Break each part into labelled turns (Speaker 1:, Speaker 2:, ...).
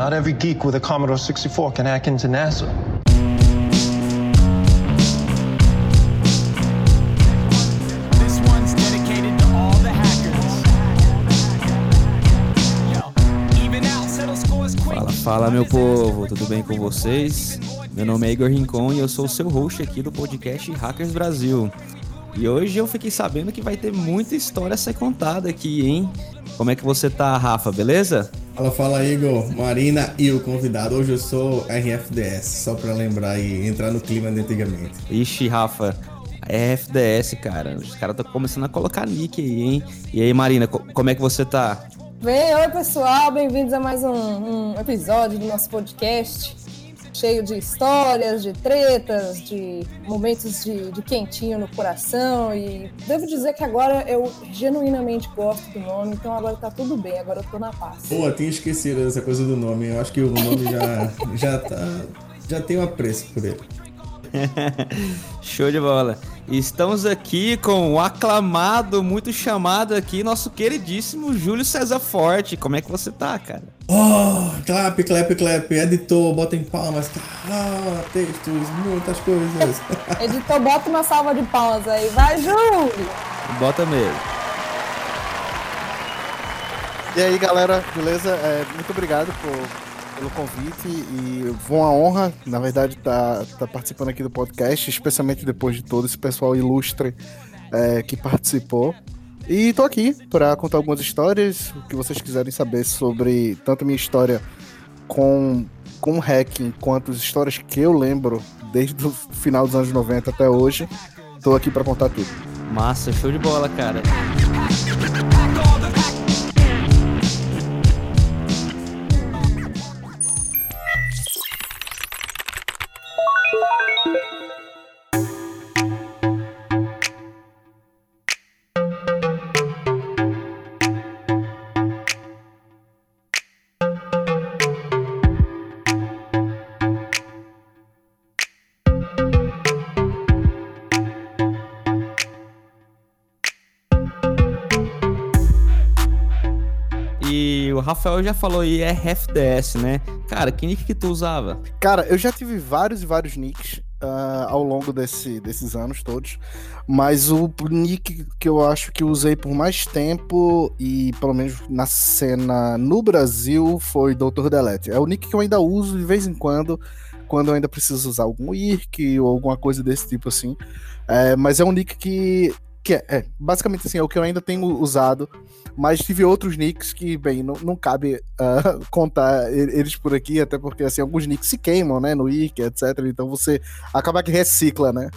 Speaker 1: Not every geek with a Commodore 64 can hack into NASA.
Speaker 2: Fala, fala meu povo, tudo bem com vocês? Meu nome é Igor Rincon e eu sou o seu host aqui do podcast Hackers Brasil. E hoje eu fiquei sabendo que vai ter muita história a ser contada aqui, hein? Como é que você tá, Rafa, beleza?
Speaker 3: Fala, fala Igor, Marina e o convidado. Hoje eu sou RFDS, só pra lembrar e entrar no clima de antigamente.
Speaker 2: Ixi, Rafa, é FDS, cara. Os caras estão começando a colocar nick aí, hein? E aí, Marina, co- como é que você tá?
Speaker 4: Bem, oi pessoal, bem-vindos a mais um, um episódio do nosso podcast, cheio de histórias, de tretas, de momentos de, de quentinho no coração. E devo dizer que agora eu genuinamente gosto do nome, então agora tá tudo bem, agora eu tô na paz.
Speaker 3: Pô, tinha esquecido dessa coisa do nome. Eu acho que o nome já, já tá. Já tem um apreço por ele.
Speaker 2: Show de bola. Estamos aqui com o aclamado, muito chamado aqui, nosso queridíssimo Júlio César Forte. Como é que você tá, cara?
Speaker 3: Oh, clap, clap, clap. Editor, bota em palmas. Ah, textos, muitas coisas.
Speaker 4: Editor, bota uma salva de palmas aí, vai, Júlio!
Speaker 2: Bota mesmo.
Speaker 5: E aí, galera, beleza? É, muito obrigado por- pelo convite e foi uma honra, na verdade, estar tá, participando aqui do podcast, especialmente depois de todo esse pessoal ilustre é, que participou. E tô aqui para contar algumas histórias, o que vocês quiserem saber sobre tanto a minha história com, com hacking, quanto as histórias que eu lembro desde o final dos anos 90 até hoje. Tô aqui para contar tudo.
Speaker 2: Massa, show de bola, cara. Rafael já falou aí, é FDS, né? Cara, que nick que tu usava?
Speaker 5: Cara, eu já tive vários e vários nicks ah, ao longo desse- desses anos todos, mas o nick que eu acho que usei por mais tempo e pelo menos na cena no Brasil foi Dr. Delete. É o nick que eu ainda uso de vez em quando, quando eu ainda preciso usar algum IRC ou alguma coisa desse tipo assim. É, mas é um nick que, que é, é, basicamente assim, é o que eu ainda tenho usado. Mas tive outros nicks que, bem, não, não cabe ah, contar eles por aqui, até porque assim, alguns nicks se queimam, né, no wiki, etc. Então você acaba que recicla, né?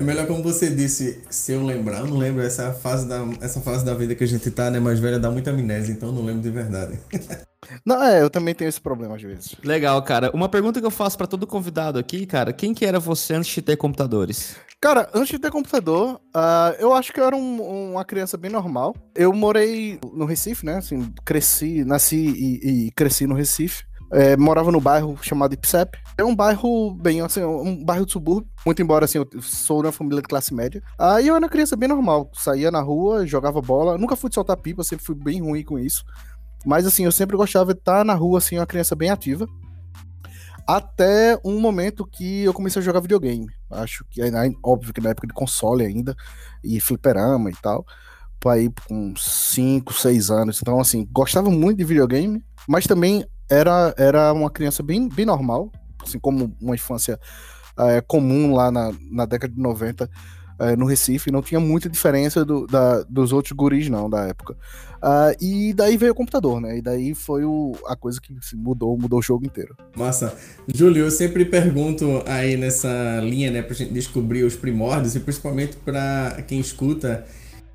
Speaker 3: É melhor como você disse, se eu lembrar, eu não lembro essa fase da, essa fase da vida que a gente tá, né? Mais velha dá muita amnésia, então eu não lembro de verdade.
Speaker 5: Não, é, eu também tenho esse problema às vezes.
Speaker 2: Legal, cara. Uma pergunta que eu faço pra todo convidado aqui, cara. Quem que era você antes de ter computadores?
Speaker 5: Cara, antes de ter computador, ah, eu acho que eu era um- uma criança bem normal. Eu morei no Recife, né? Assim, cresci, nasci e, e cresci no Recife. É, morava no bairro chamado Ipsep. É um bairro bem, assim, um bairro de subúrbio. Muito embora, assim, eu sou de uma família de classe média. Aí eu era uma criança bem normal. Saía na rua, jogava bola. Nunca fui de soltar pipa, sempre fui bem ruim com isso. Mas, assim, eu sempre gostava de estar na rua, assim, uma criança bem ativa. Até um momento que eu comecei a jogar videogame. Acho que, óbvio que na época de console ainda, e fliperama e tal. Aí com 5, 6 anos. Então, assim, gostava muito de videogame, mas também era, era uma criança bem, bem normal, assim como uma infância eh, comum lá na, na década de 90 eh, no Recife. Não tinha muita diferença do, da, dos outros guris, não, da época. Ah, e daí veio o computador, né? E daí foi o, a coisa que assim, mudou, mudou o jogo inteiro.
Speaker 3: Massa. Júlio, eu sempre pergunto aí nessa linha, né, pra gente descobrir os primórdios e principalmente pra quem escuta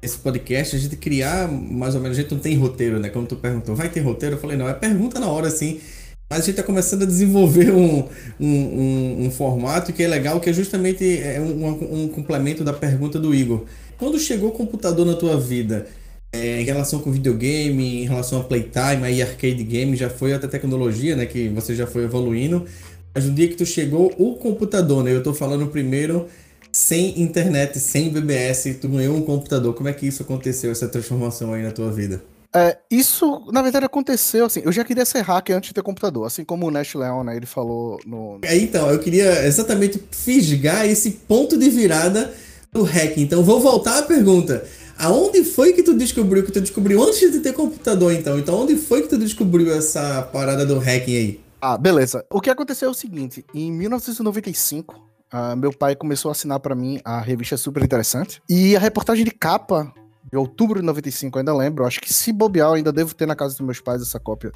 Speaker 3: esse podcast, a gente criar mais ou menos, a gente não tem roteiro, né? Como tu perguntou, vai ter roteiro? Eu falei, não, é pergunta na hora assim. Mas a gente tá começando a desenvolver um, um, um, um formato que é legal, que é justamente é um, um complemento da pergunta do Igor. Quando chegou o computador na tua vida, é, em relação com videogame, em relação a playtime, aí arcade game, já foi até tecnologia, né? Que você já foi evoluindo. Mas no dia que tu chegou, o computador, né? Eu tô falando primeiro sem internet, sem BBS, tu ganhou um computador. Como é que isso aconteceu, essa transformação aí na tua vida?
Speaker 5: É, isso, na verdade, aconteceu assim. Eu já queria ser hacker antes de ter computador, assim como o Nash Leon, né? Ele falou no.
Speaker 3: É, então, eu queria exatamente fisgar esse ponto de virada do hack. Então, vou voltar à pergunta. Aonde foi que tu descobriu que tu descobriu antes de ter computador, então? Então, onde foi que tu descobriu essa parada do hacking aí?
Speaker 5: Ah, beleza. O que aconteceu é o seguinte: em 1995, ah, meu pai começou a assinar pra mim a revista Super Interessante. E a reportagem de capa, de outubro de 95, eu ainda lembro. Acho que se bobear, ainda devo ter na casa dos meus pais essa cópia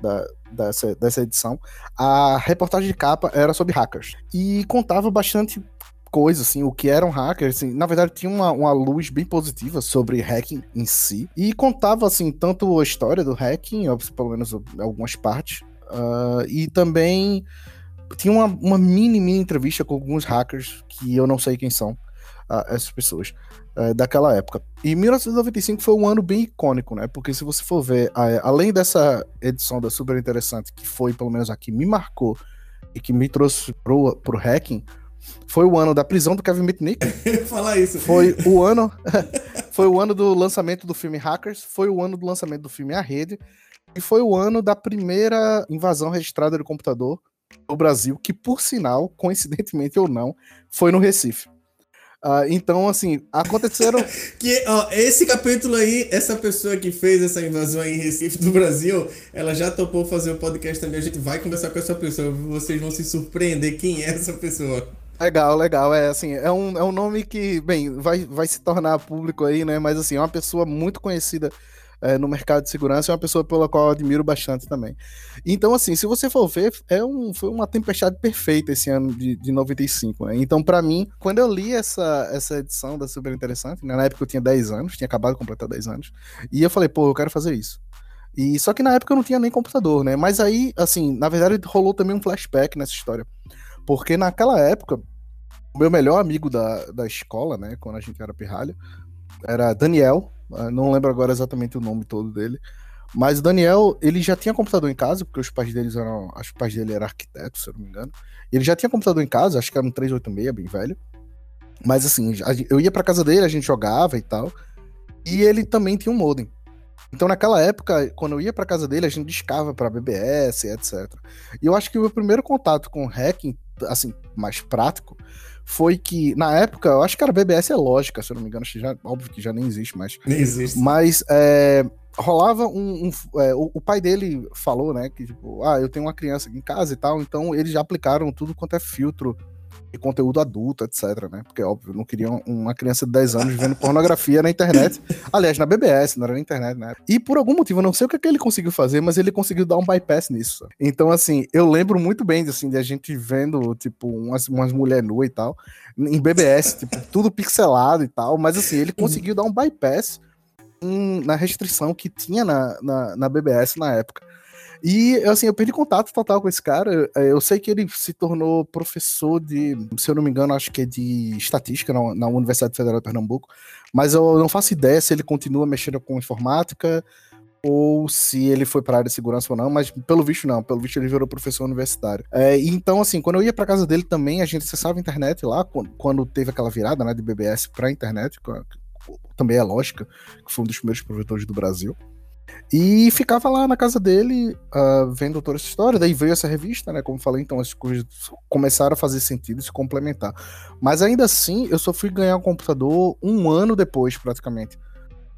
Speaker 5: da- dessa, dessa edição. A reportagem de capa era sobre hackers. E contava bastante coisa, assim, o que eram hackers, assim, na verdade tinha uma, uma luz bem positiva sobre hacking em si, e contava, assim, tanto a história do hacking, ou pelo menos algumas partes, ah, e também tinha uma, uma mini, mini entrevista com alguns hackers, que eu não sei quem são, ah, essas pessoas, ah, daquela época. E 1995 foi um ano bem icônico, né, porque se você for ver, além dessa edição da Super Interessante, que foi, pelo menos aqui, me marcou, e que me trouxe pro, pro hacking, foi o ano da prisão do Kevin Mitnick,
Speaker 3: falar isso.
Speaker 5: foi o ano foi o ano do lançamento do filme Hackers, foi o ano do lançamento do filme A Rede e foi o ano da primeira invasão registrada de computador no Brasil, que por sinal, coincidentemente ou não, foi no Recife. Ah, então, assim, aconteceram.
Speaker 3: Que, ó, esse capítulo aí, essa pessoa que fez essa invasão aí em Recife do Brasil, ela já topou fazer o podcast também. A gente vai conversar com essa pessoa. Vocês vão se surpreender quem é essa pessoa.
Speaker 5: Legal, legal. É assim, é um, é um nome que, bem, vai, vai se tornar público aí, né? Mas assim, é uma pessoa muito conhecida é, no mercado de segurança, é uma pessoa pela qual eu admiro bastante também. Então, assim, se você for ver, é um, foi uma tempestade perfeita esse ano de, de 95, né? Então, pra mim, quando eu li essa, essa edição da Super Interessante, né? na época eu tinha 10 anos, tinha acabado de completar 10 anos, e eu falei, pô, eu quero fazer isso. E só que na época eu não tinha nem computador, né? Mas aí, assim, na verdade rolou também um flashback nessa história. Porque naquela época, o meu melhor amigo da, da escola, né, quando a gente era pirralho, era Daniel, não lembro agora exatamente o nome todo dele, mas o Daniel, ele já tinha computador em casa, porque os pais deles eram, acho que os pais dele eram arquitetos, se eu não me engano. Ele já tinha computador em casa, acho que era um 386, bem velho. Mas assim, eu ia pra casa dele, a gente jogava e tal, e ele também tinha um modem. Então naquela época, quando eu ia pra casa dele, a gente discava pra BBS, etc. E eu acho que o meu primeiro contato com hacking, assim, mais prático, foi que, na época, eu acho que era BBS é lógica, se eu não me engano, acho que já, óbvio que já nem existe mais.
Speaker 3: Nem existe.
Speaker 5: Mas é, rolava um. um- é, o, o pai dele falou, né? Que, tipo, ah, eu tenho uma criança aqui em casa e tal, então eles já aplicaram tudo quanto é filtro e conteúdo adulto, etc, né? Porque, óbvio, não queriam uma criança de 10 anos vendo pornografia na internet. Aliás, na BBS, não era na internet, né? E por algum motivo, eu não sei o que, é que ele conseguiu fazer, mas ele conseguiu dar um bypass nisso. Então, assim, eu lembro muito bem, assim, de a gente vendo, tipo, umas, umas mulheres nuas e tal, em BBS, tipo, tudo pixelado e tal, mas, assim, ele conseguiu dar um bypass em- na restrição que tinha na, na, na BBS na época. E, assim, eu perdi contato total com esse cara. É, Eu sei que ele se tornou professor de, se eu não me engano, acho que é de estatística na, Universidade Federal de Pernambuco, mas eu não faço ideia se ele continua mexendo com informática ou se ele foi para a área de segurança ou não, mas pelo visto não, pelo visto ele virou professor universitário. É, então, assim, quando eu ia para casa dele também, a gente acessava a internet lá, quando, teve aquela virada né, de BBS para internet, a- também é lógica, que foi um dos primeiros provedores do Brasil. E ficava lá na casa dele, ah, vendo toda essa história. Daí veio essa revista, né? Como falei, então as coisas começaram a fazer sentido e se complementar. Mas ainda assim, eu só fui ganhar um computador um ano depois, praticamente,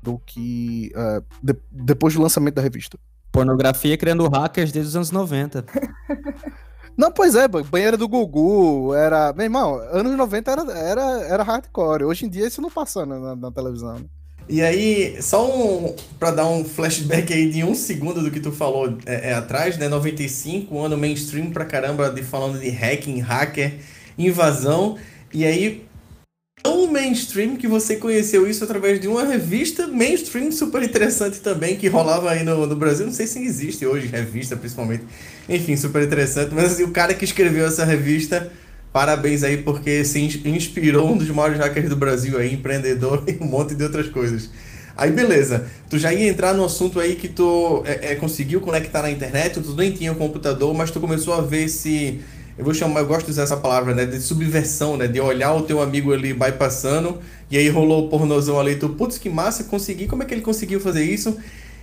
Speaker 5: do que. ah, de- depois do lançamento da revista.
Speaker 2: Pornografia criando hackers desde os anos 90.
Speaker 5: Não, pois é, ba- banheira do Gugu, era. Meu irmão, anos 90 era, era, era hardcore. Hoje em dia isso não passa na, na- na televisão. né?
Speaker 3: E aí, só um, pra dar um flashback aí de um segundo do que tu falou é, é, atrás, né? 95, um ano mainstream pra caramba, de, falando de hacking, hacker, invasão. E aí, tão mainstream que você conheceu isso através de uma revista mainstream super interessante também, que rolava aí no, no Brasil. Não sei se existe hoje, revista principalmente. Enfim, super interessante. Mas assim, o cara que escreveu essa revista, parabéns aí, porque se ins- inspirou um dos maiores hackers do Brasil aí, empreendedor e um monte de outras coisas. Aí beleza, tu já ia entrar no assunto aí que tu é, é, conseguiu conectar na internet, tu nem tinha o computador, mas tu começou a ver esse, eu vou chamar, eu gosto de usar essa palavra, né, de subversão, né, de olhar o teu amigo ali bypassando, e aí rolou o pornozão ali, tu, putz, que massa, consegui, como é que ele conseguiu fazer isso?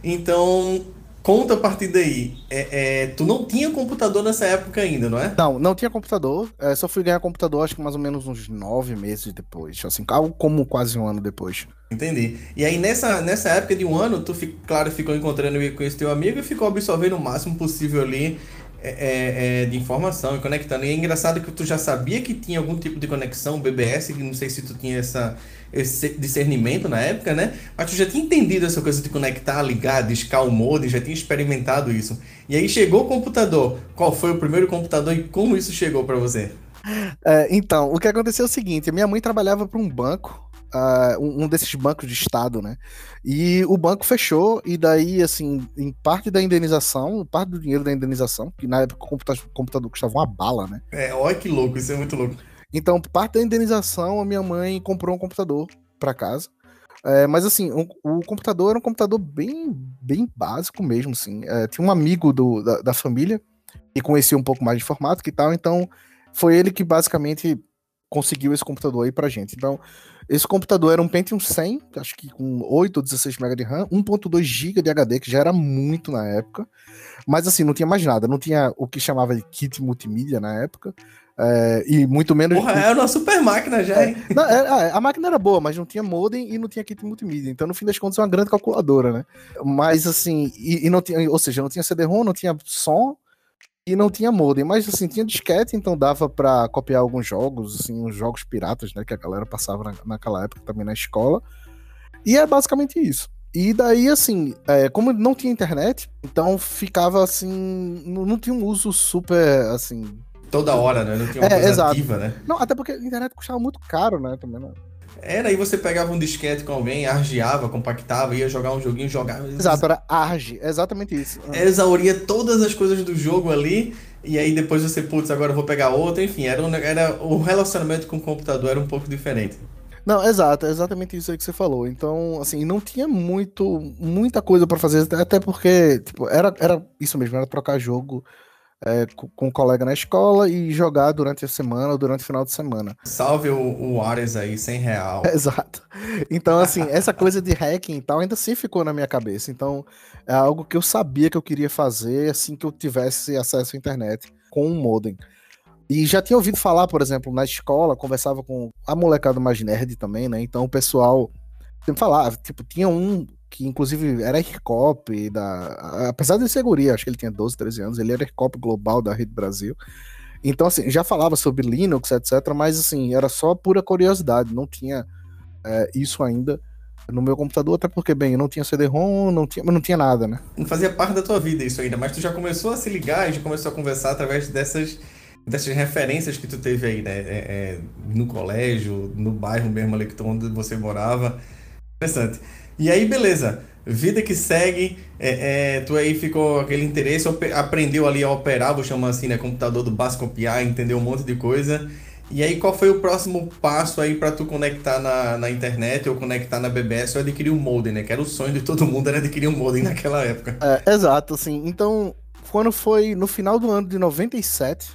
Speaker 3: Então, conta a partir daí. É, é, tu não tinha computador nessa época ainda, não é?
Speaker 5: Não, não tinha computador. É, só fui ganhar computador acho que mais ou menos uns nove meses depois. Assim, algo como quase um ano depois.
Speaker 3: Entendi. E aí, nessa, nessa época de um ano, tu, claro, ficou encontrando com esse teu amigo e ficou absorvendo o máximo possível ali é, é, é, de informação e conectando. E é engraçado que tu já sabia que tinha algum tipo de conexão, BBS, que não sei se tu tinha essa, esse discernimento na época, né? Mas tu já tinha entendido essa coisa de conectar, ligar, discar o modem, já tinha experimentado isso. E aí chegou o computador. Qual foi o primeiro computador e como isso chegou pra você?
Speaker 5: É, então, o que aconteceu é o seguinte: minha mãe trabalhava para um banco, ah, um, desses bancos de estado, né? E o banco fechou, e daí, assim, em parte da indenização, parte do dinheiro da indenização, que na época o computador, o computador custava uma bala, né?
Speaker 3: É, olha que louco, isso é muito louco.
Speaker 5: Então, parte da indenização, a minha mãe comprou um computador para casa. É, mas assim, o, o computador era um computador bem, bem básico mesmo, assim. É, tinha um amigo do, da, da família que conhecia um pouco mais de informática e tal, então foi ele que basicamente conseguiu esse computador aí pra gente. Então, esse computador era um Pentium 100, acho que com 8 ou 16 MB de RAM, 1.2 GB de HD, que já era muito na época. Mas assim, não tinha mais nada, não tinha o que chamava de kit multimídia na época. é, e muito menos.
Speaker 3: Porra, é uma super máquina já, hein?
Speaker 5: Não, é- é, a máquina era boa, mas não tinha modem e não tinha kit multimídia. Então, no fim das contas, é uma grande calculadora, né? Mas assim, e, e não tinha, ou seja, não tinha CD-ROM, não tinha som e não tinha modem. Mas assim, tinha disquete, então dava pra copiar alguns jogos, assim, uns jogos piratas, né? Que a galera passava na- naquela época também na escola. E é basicamente isso. E daí, assim, é, como não tinha internet, então ficava assim. Não, não tinha um uso super, assim.
Speaker 3: Toda hora, né? Não tinha uma
Speaker 5: É, exato.
Speaker 3: ativa, né?
Speaker 5: Não, até porque a internet custava muito caro, né? Também, né?
Speaker 3: Era, aí você pegava um disquete com alguém, argiava, compactava, ia jogar um joguinho, jogava.
Speaker 5: Exato, era ARG, exatamente isso.
Speaker 3: Exauria todas as coisas do jogo ali, e aí depois você, putz, agora eu vou pegar outro, enfim, era, um, era o relacionamento com o computador era um pouco diferente.
Speaker 5: Não, exato, é exatamente isso aí que você falou. Então, assim, não tinha muito, muita coisa pra fazer, até porque, tipo, era, era isso mesmo, era trocar jogo é, com, um colega na escola e jogar durante a semana ou durante o final de semana.
Speaker 3: Salve o, o Ares aí, 100 real.
Speaker 5: Exato. Então, assim, essa coisa de hacking e tal ainda assim ficou na minha cabeça. Então, é algo que eu sabia que eu queria fazer assim que eu tivesse acesso à internet com um modem. E já tinha ouvido falar, por exemplo, na escola, conversava com a molecada mais nerd também, né? Então o pessoal sempre falava, tipo, tinha um que inclusive era ERCOP da. Apesar de ser guri, acho que ele tinha 12, 13 anos, ele era ERCOP global da Rede Brasil. Então, assim, já falava sobre Linux, etc., mas assim, era só pura curiosidade, não tinha é, isso ainda no meu computador, até porque, bem, eu não tinha CD-ROM, não tinha, não tinha nada, né?
Speaker 3: Não fazia parte da tua vida isso ainda, mas tu já começou a se ligar e já começou a conversar através dessas, dessas referências que tu teve aí, né? É, é, no colégio, no bairro mesmo ali que tu- onde você morava. Interessante. E aí, beleza. Vida que segue, é, é, tu aí ficou aquele interesse, aprendeu ali a operar, vou chamar assim, né? Computador do básico copiar, entendeu um monte de coisa. E aí, qual foi o próximo passo aí pra tu conectar na, na internet ou conectar na BBS ou adquirir um modem, né? Que era o sonho de todo mundo, era adquirir um modem naquela época.
Speaker 5: É, exato, assim. Então, quando foi no final do ano de 97,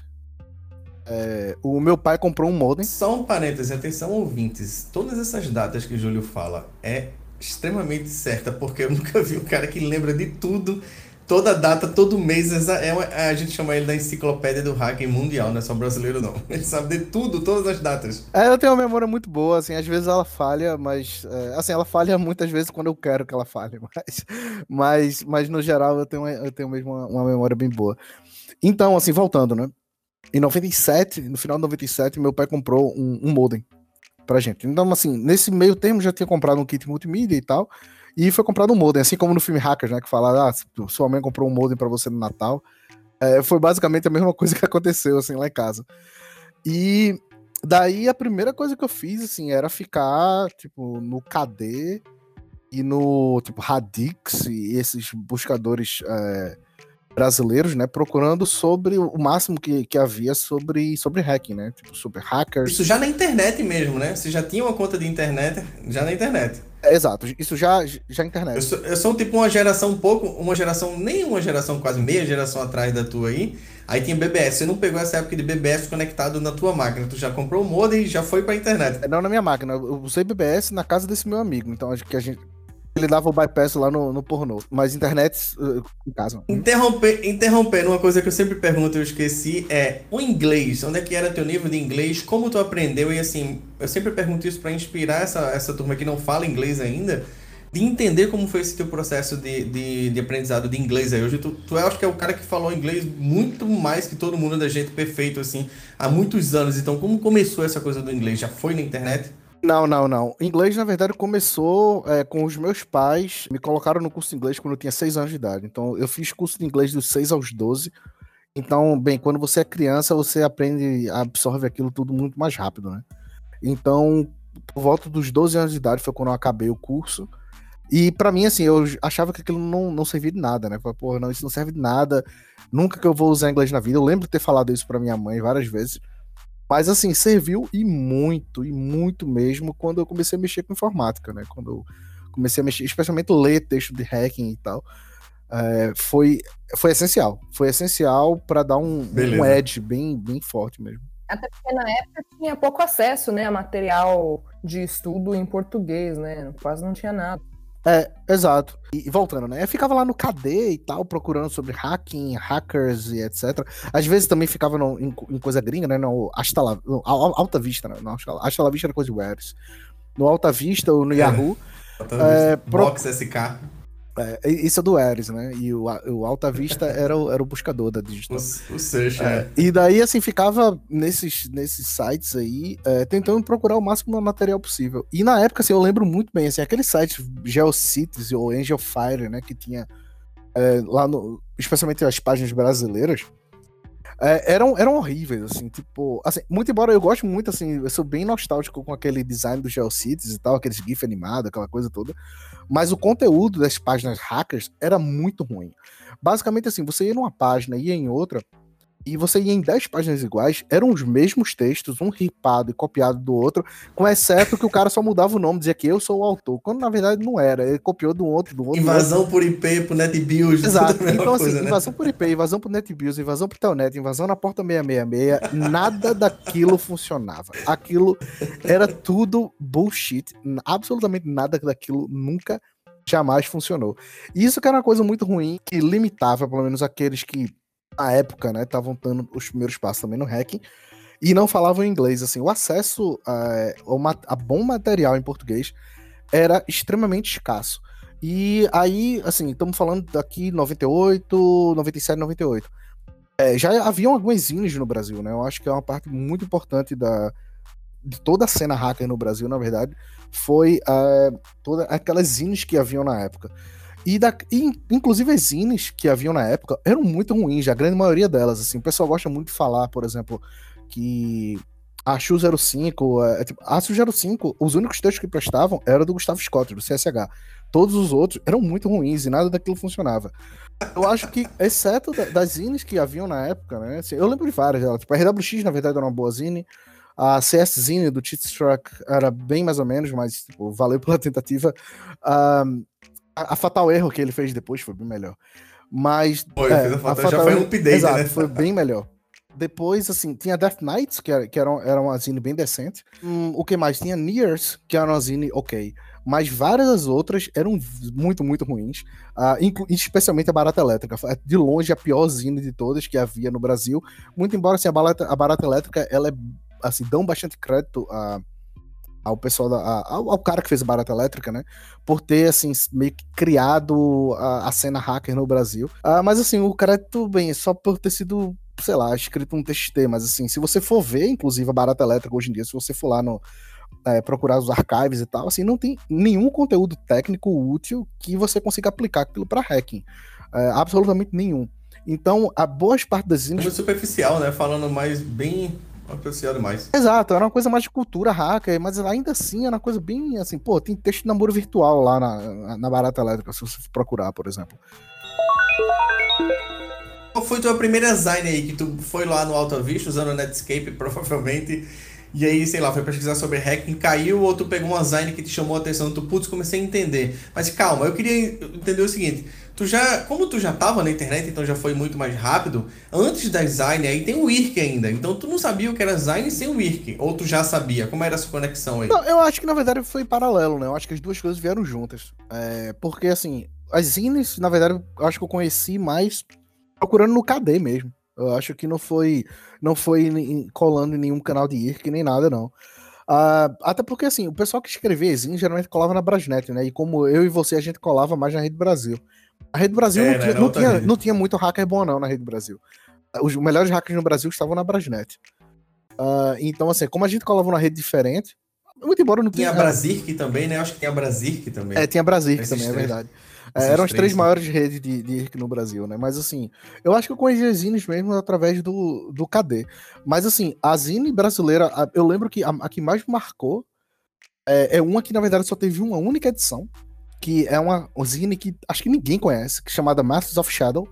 Speaker 5: é, o meu pai comprou um modem.
Speaker 3: Só um parêntese, atenção ouvintes. Todas essas datas que o Júlio fala é extremamente certa, porque eu nunca vi um cara que lembra de tudo, toda data, todo mês. É uma- a gente chama ele da enciclopédia do hacking mundial, não é só brasileiro não. Ele sabe de tudo, todas as datas.
Speaker 5: É, eu tenho uma memória muito boa, assim, às vezes ela falha, mas. é, assim, ela falha muitas vezes quando eu quero que ela falhe, mas, mas, mas no geral eu tenho, eu tenho mesmo uma, uma memória bem boa. Então, assim, voltando, né? Em 97, no final de 97, meu pai comprou um, um modem pra gente. Então, assim, nesse meio termo já tinha comprado um kit multimídia e tal, e foi comprado um modem, assim como no filme Hackers, né? Que fala, ah, sua mãe comprou um modem pra você no Natal. É, foi basicamente a mesma coisa que aconteceu, assim, lá em casa. E daí a primeira coisa que eu fiz, assim, era ficar, tipo, no KD e no, tipo, Radix e esses buscadores é, brasileiros, né, procurando sobre o máximo que, que havia sobre, sobre hacking, né, tipo, sobre hackers.
Speaker 3: Isso já na internet mesmo, né? Você já tinha uma conta de internet, já na internet.
Speaker 5: É, exato, isso já, já
Speaker 3: Eu
Speaker 5: internet.
Speaker 3: sou, eu sou tipo uma geração um pouco, uma geração, nem uma geração, quase meia geração atrás da tua aí. Aí tinha BBS. Você não pegou essa época de BBS conectado na tua máquina. Tu já comprou o modem e já foi pra internet.
Speaker 5: Não na minha máquina, eu usei BBS na casa desse meu amigo, então acho que a gente... ele dava o bypass lá no, no pornô. Mas internet, uh, em casa.
Speaker 3: Interromper, interrompendo, uma coisa que eu sempre pergunto e eu esqueci é o inglês. Onde é que era teu nível de inglês? Como tu aprendeu? E assim, eu sempre pergunto isso para inspirar essa, essa turma que não fala inglês ainda, de entender como foi esse teu processo de, de, de aprendizado de inglês aí. Hoje tu, tu acho que é o cara que falou inglês muito mais que todo mundo da gente perfeito, assim, há muitos anos. Então, como começou essa coisa do inglês? Já foi na internet?
Speaker 5: Não, não, não. Inglês, na verdade, começou é, com os meus pais. Me colocaram no curso de inglês quando eu tinha 6 anos de idade. Então, eu fiz curso de inglês dos 6 aos 12. Então, bem, quando você é criança, você aprende, absorve aquilo tudo muito mais rápido, né? Então, por volta dos 12 anos de idade foi quando eu acabei o curso. E para mim, assim, eu achava que aquilo não, não servia de nada, né? Falei, porra, não, isso não serve de nada. Nunca que eu vou usar inglês na vida. Eu lembro de ter falado isso para minha mãe várias vezes. Mas assim, serviu e muito, e muito mesmo quando eu comecei a mexer com informática, né? Quando eu comecei a mexer, especialmente ler texto de hacking e tal. É, foi, foi essencial. Foi essencial para dar um, um edge bem, bem forte mesmo.
Speaker 4: Até porque na época tinha pouco acesso, né, a material de estudo em português, né? Quase não tinha nada.
Speaker 5: É, exato. E, e, voltando, né? Eu ficava lá no KD e tal, procurando sobre hacking, hackers e etc. Às vezes também ficava no, em, em, coisa gringa, né? No, Asta La, no Alta Vista, né? Não, Asta La Vista era coisa de Webs. No Alta Vista ou no é. Yahoo.
Speaker 3: É, Box SK.
Speaker 5: É, isso é do Ares, né? E o, o Alta Vista era o, era o buscador da digital.
Speaker 3: O, o search, é.
Speaker 5: é. E daí, assim, ficava nesses, nesses sites aí, é, tentando procurar o máximo de material possível. E na época, assim, eu lembro muito bem, assim, aquele site GeoCities ou AngelFire, né? Que tinha é, lá no... Especialmente as páginas brasileiras. É, eram, eram horríveis, assim, tipo, assim, muito embora eu goste muito, assim, eu sou bem nostálgico com aquele design do GeoCities e tal, aqueles GIF animado, aquela coisa toda, mas o conteúdo das páginas hackers era muito ruim. Basicamente, assim, você ia numa página, ia em outra, e você ia em 10 páginas iguais, eram os mesmos textos, um ripado e copiado do outro, com exceto que o cara só mudava o nome, dizia que eu sou o autor, quando na verdade não era, ele copiou do outro, do outro.
Speaker 3: Invasão
Speaker 5: do outro.
Speaker 3: por IP, por NetBIOS.
Speaker 5: Exato, então assim, coisa, né? invasão por IP, invasão por NetBIOS, invasão por Telnet, invasão na porta 666, nada daquilo funcionava. Aquilo era tudo bullshit, absolutamente nada daquilo nunca jamais funcionou. E isso que era uma coisa muito ruim, que limitava, pelo menos, aqueles que na época, né, estavam dando os primeiros passos também no hacking e não falavam inglês. Assim, o acesso a, a bom material em português era extremamente escasso. E aí, assim, estamos falando daqui 98, 97, 98. É, já haviam algumas zines no Brasil, né? Eu acho que é uma parte muito importante da, de toda a cena hacker no Brasil, na verdade, foi uh, todas aquelas zines que haviam na época. E, da, e, inclusive as zines que haviam na época eram muito ruins, a grande maioria delas. Assim, o pessoal gosta muito de falar, por exemplo, que a Shu 05, é, tipo, a Shu 05, os únicos textos que prestavam eram do Gustavo Scott, do CSH. Todos os outros eram muito ruins e nada daquilo funcionava. Eu acho que, exceto da, das zines que haviam na época, né? Assim, eu lembro de várias delas. Tipo, a RWX, na verdade, era uma boa zine. A CS Zine do Cheatstruck era bem mais ou menos, mas tipo, valeu pela tentativa. Um, a, a, Fatal Erro que ele fez depois foi bem melhor. Mas.
Speaker 3: Foi, é, a Fatal, já foi um update,
Speaker 5: exato,
Speaker 3: né?
Speaker 5: foi bem melhor. Depois, assim, tinha Death Knights, que era, que era, era uma zine bem decente. Hum, o que mais? Tinha Nears, que era uma zine ok. Mas várias outras eram muito, muito ruins. Uh, especialmente a Barata Elétrica. De longe a pior zine de todas que havia no Brasil. Muito embora assim, a, barata, a Barata Elétrica ela é, assim, dão bastante crédito a ao pessoal da, ao, ao, cara que fez a Barata Elétrica, né? Por ter, assim, meio que criado a, a cena hacker no Brasil. Uh, mas, assim, o crédito, bem, é só por ter sido, sei lá, escrito um TXT. Mas, assim, se você for ver, inclusive, a Barata Elétrica hoje em dia, se você for lá no. É, procurar os archives e tal, assim, não tem nenhum conteúdo técnico útil que você consiga aplicar aquilo para hacking. É, absolutamente nenhum. Então, a boas parte das...
Speaker 3: Muito superficial, né? Falando mais bem apreciar demais.
Speaker 5: Exato, era uma coisa mais de cultura hacker, mas ainda assim era uma coisa bem assim, pô, tem texto de namoro virtual lá na, na Barata Elétrica, se você procurar, por exemplo.
Speaker 3: Qual foi tua primeira design aí, que tu foi lá no Alta Vista usando o Netscape, provavelmente, e aí, sei lá, foi pesquisar sobre hacking, caiu, ou tu pegou uma design que te chamou a atenção, tu, putz, comecei a entender. Mas calma, eu queria entender o seguinte, tu já, como tu já tava na internet, então já foi muito mais rápido, antes da Zine aí tem o IRC ainda. Então tu não sabia o que era Zine sem o IRC, ou tu já sabia? Como era essa conexão aí?
Speaker 5: Não, eu acho que na verdade foi paralelo, né? Eu acho que as duas coisas vieram juntas. É, porque assim, as zines, na verdade, eu acho que eu conheci mais procurando no KD mesmo. Eu acho que não foi não foi colando em nenhum canal de IRC nem nada, não. Ah, até porque, assim, o pessoal que escrevia zine geralmente colava na Brasnet, né? E como eu e você, a gente colava mais na Rede Brasil. A Rede Brasil
Speaker 3: É,
Speaker 5: não,
Speaker 3: né?
Speaker 5: tinha, não, tinha, não tinha muito hacker bom, não, na Rede Brasil. Os melhores hackers no Brasil estavam na Brasnet. Ah, então, assim, como a gente colava na rede diferente, muito embora não
Speaker 3: Tinha
Speaker 5: tinha.
Speaker 3: a Brasirk também, né? Acho que tem a Brasirk também.
Speaker 5: É, tinha Brasília
Speaker 3: Esses
Speaker 5: também, é
Speaker 3: três.
Speaker 5: verdade. É, eram as
Speaker 3: três,
Speaker 5: três
Speaker 3: sim.
Speaker 5: maiores redes de, de IRC no Brasil, né? Mas assim, eu acho que eu conheci as zines mesmo através do, do KD. Mas assim, a zine brasileira, a- eu lembro que a, a que mais marcou é, é uma que na verdade só teve uma única edição, que é uma zine que acho que ninguém conhece, que é chamada Masters of Shadow.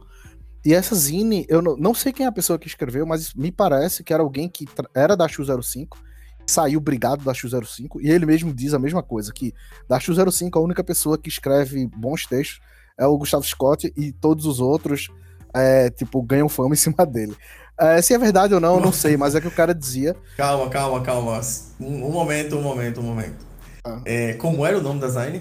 Speaker 5: E essa zine, eu não, não sei quem é a pessoa que escreveu, mas me parece que era alguém que era da X05, saiu brigado da X05, e ele mesmo diz a mesma coisa, que da X05 a única pessoa que escreve bons textos é o Gustavo Scott e todos os outros, é, tipo, ganham fama em cima dele. É, se é verdade ou não, eu não sei, mas é que o cara dizia.
Speaker 3: Calma, calma, calma. Um, um momento, um momento, um momento.
Speaker 5: Ah.
Speaker 3: É, como era o nome da Zine?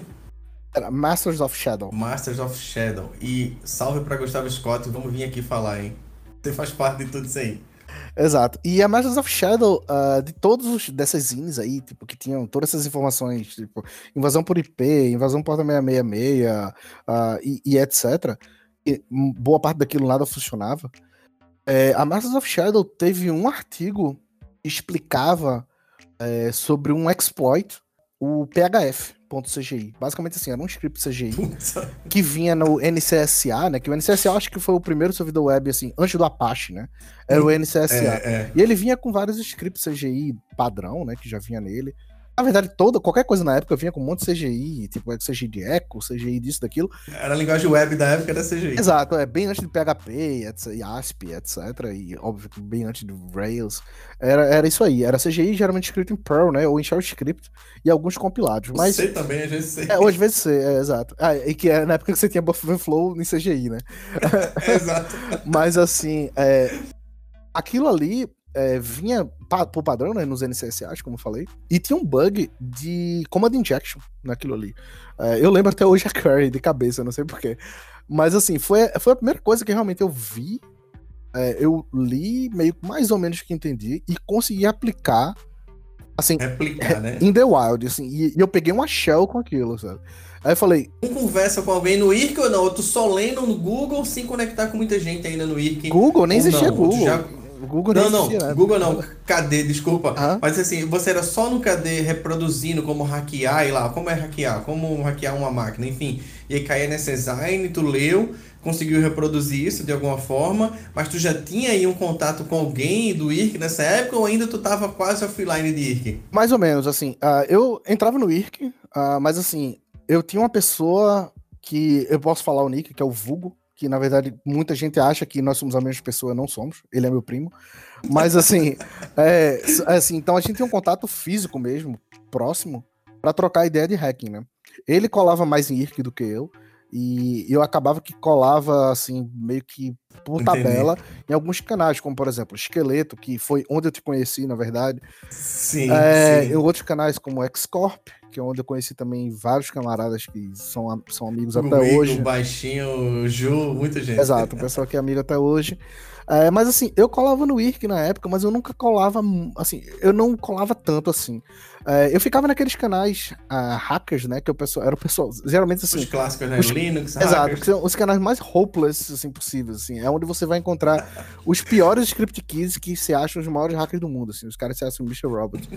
Speaker 5: Era Masters of Shadow.
Speaker 3: Masters of Shadow. E salve pra Gustavo Scott, vamos vir aqui falar, hein? Você faz parte de tudo isso aí.
Speaker 5: Exato. E a Masters of Shadow, ah, de todos os dessas zines aí, tipo, que tinham todas essas informações, tipo, invasão por IP, invasão porta 666 ah, e, e etc. E boa parte daquilo nada funcionava. É, a Masters of Shadow teve um artigo que explicava é, sobre um exploit, o Basicamente assim, era um script CGI que vinha no NCSA, né? Que o NCSA acho que foi o primeiro servidor web, assim, antes do Apache, né? Era o NCSA.
Speaker 3: É, é.
Speaker 5: E ele vinha com vários scripts CGI padrão, né? Que já vinha nele. Na verdade, toda, qualquer coisa na época vinha com um monte de CGI, tipo CGI de Echo, CGI disso, daquilo.
Speaker 3: Era a linguagem web da época da CGI.
Speaker 5: Exato, é bem antes de PHP, etc, e ASP, etc. E óbvio que bem antes de Rails. Era, era isso aí. Era CGI geralmente escrito em Perl, né? Ou em Shell Script e alguns compilados. Mas.
Speaker 3: Você também, a gente sei.
Speaker 5: É, hoje vezes C, é, exato. Ah, e que é na época que você tinha Buffer Flow em CGI, né?
Speaker 3: Exato.
Speaker 5: Mas assim, é, aquilo ali é, vinha pa, por padrão, né, nos NCSAs, como eu falei, e tinha um bug de command injection naquilo ali. É, eu lembro até hoje a query de cabeça, não sei porquê. Mas assim, foi, foi a primeira coisa que realmente eu vi, é, eu li, meio que mais ou menos que entendi, e consegui aplicar, assim,
Speaker 3: Replicar, né?
Speaker 5: in the wild, assim, e, e eu peguei uma shell com aquilo, sabe? Aí eu falei,
Speaker 3: Um conversa com alguém no IRC ou não? Ou tu só lendo no Google sem conectar com muita gente ainda no IRC?
Speaker 5: Google, nem existia
Speaker 3: não,
Speaker 5: Google. Google
Speaker 3: Não, não,
Speaker 5: existia, né?
Speaker 3: Google não, KD, desculpa.
Speaker 5: Hã?
Speaker 3: Mas assim, você era só no KD reproduzindo como hackear e lá, como é hackear, como hackear uma máquina, enfim. E aí caía nessa design, tu leu, conseguiu reproduzir isso de alguma forma, mas tu já tinha aí um contato com alguém do IRC nessa época ou ainda tu tava quase offline de IRC?
Speaker 5: Mais ou menos, assim. ah, eu entrava no IRC, ah, mas assim, eu tinha uma pessoa que eu posso falar o nick, que é o Vulgo, que na verdade muita gente acha que nós somos a mesma pessoa, não somos. Ele é meu primo. Mas assim, é, s- assim, então a gente tem um contato físico mesmo, próximo, pra trocar ideia de hacking, né? Ele colava mais em IRC do que eu. E eu acabava que colava, assim, meio que por
Speaker 3: Entendi.
Speaker 5: tabela em alguns canais, como por exemplo, Esqueleto, que foi onde eu te conheci, na verdade.
Speaker 3: Sim,
Speaker 5: É,
Speaker 3: sim.
Speaker 5: em outros canais como o Xcorp, que é onde eu conheci também vários camaradas que são, são amigos
Speaker 3: O
Speaker 5: até hoje.
Speaker 3: O Baixinho, o Ju, muita gente.
Speaker 5: Exato, um pessoal que é amigo até hoje. É, mas assim, eu colava no IRC na época, mas eu nunca colava, mu- assim, eu não colava tanto assim. É, eu ficava naqueles canais ah, hackers, né, que o pessoal, era o pessoal, geralmente assim,
Speaker 3: Os clássicos, né?
Speaker 5: os-
Speaker 3: Linux,
Speaker 5: Exato, que são os canais mais hopeless assim, possíveis, assim. É onde você vai encontrar os piores script keys que se acham os maiores hackers do mundo, assim. Os caras se acham Mr. Robot.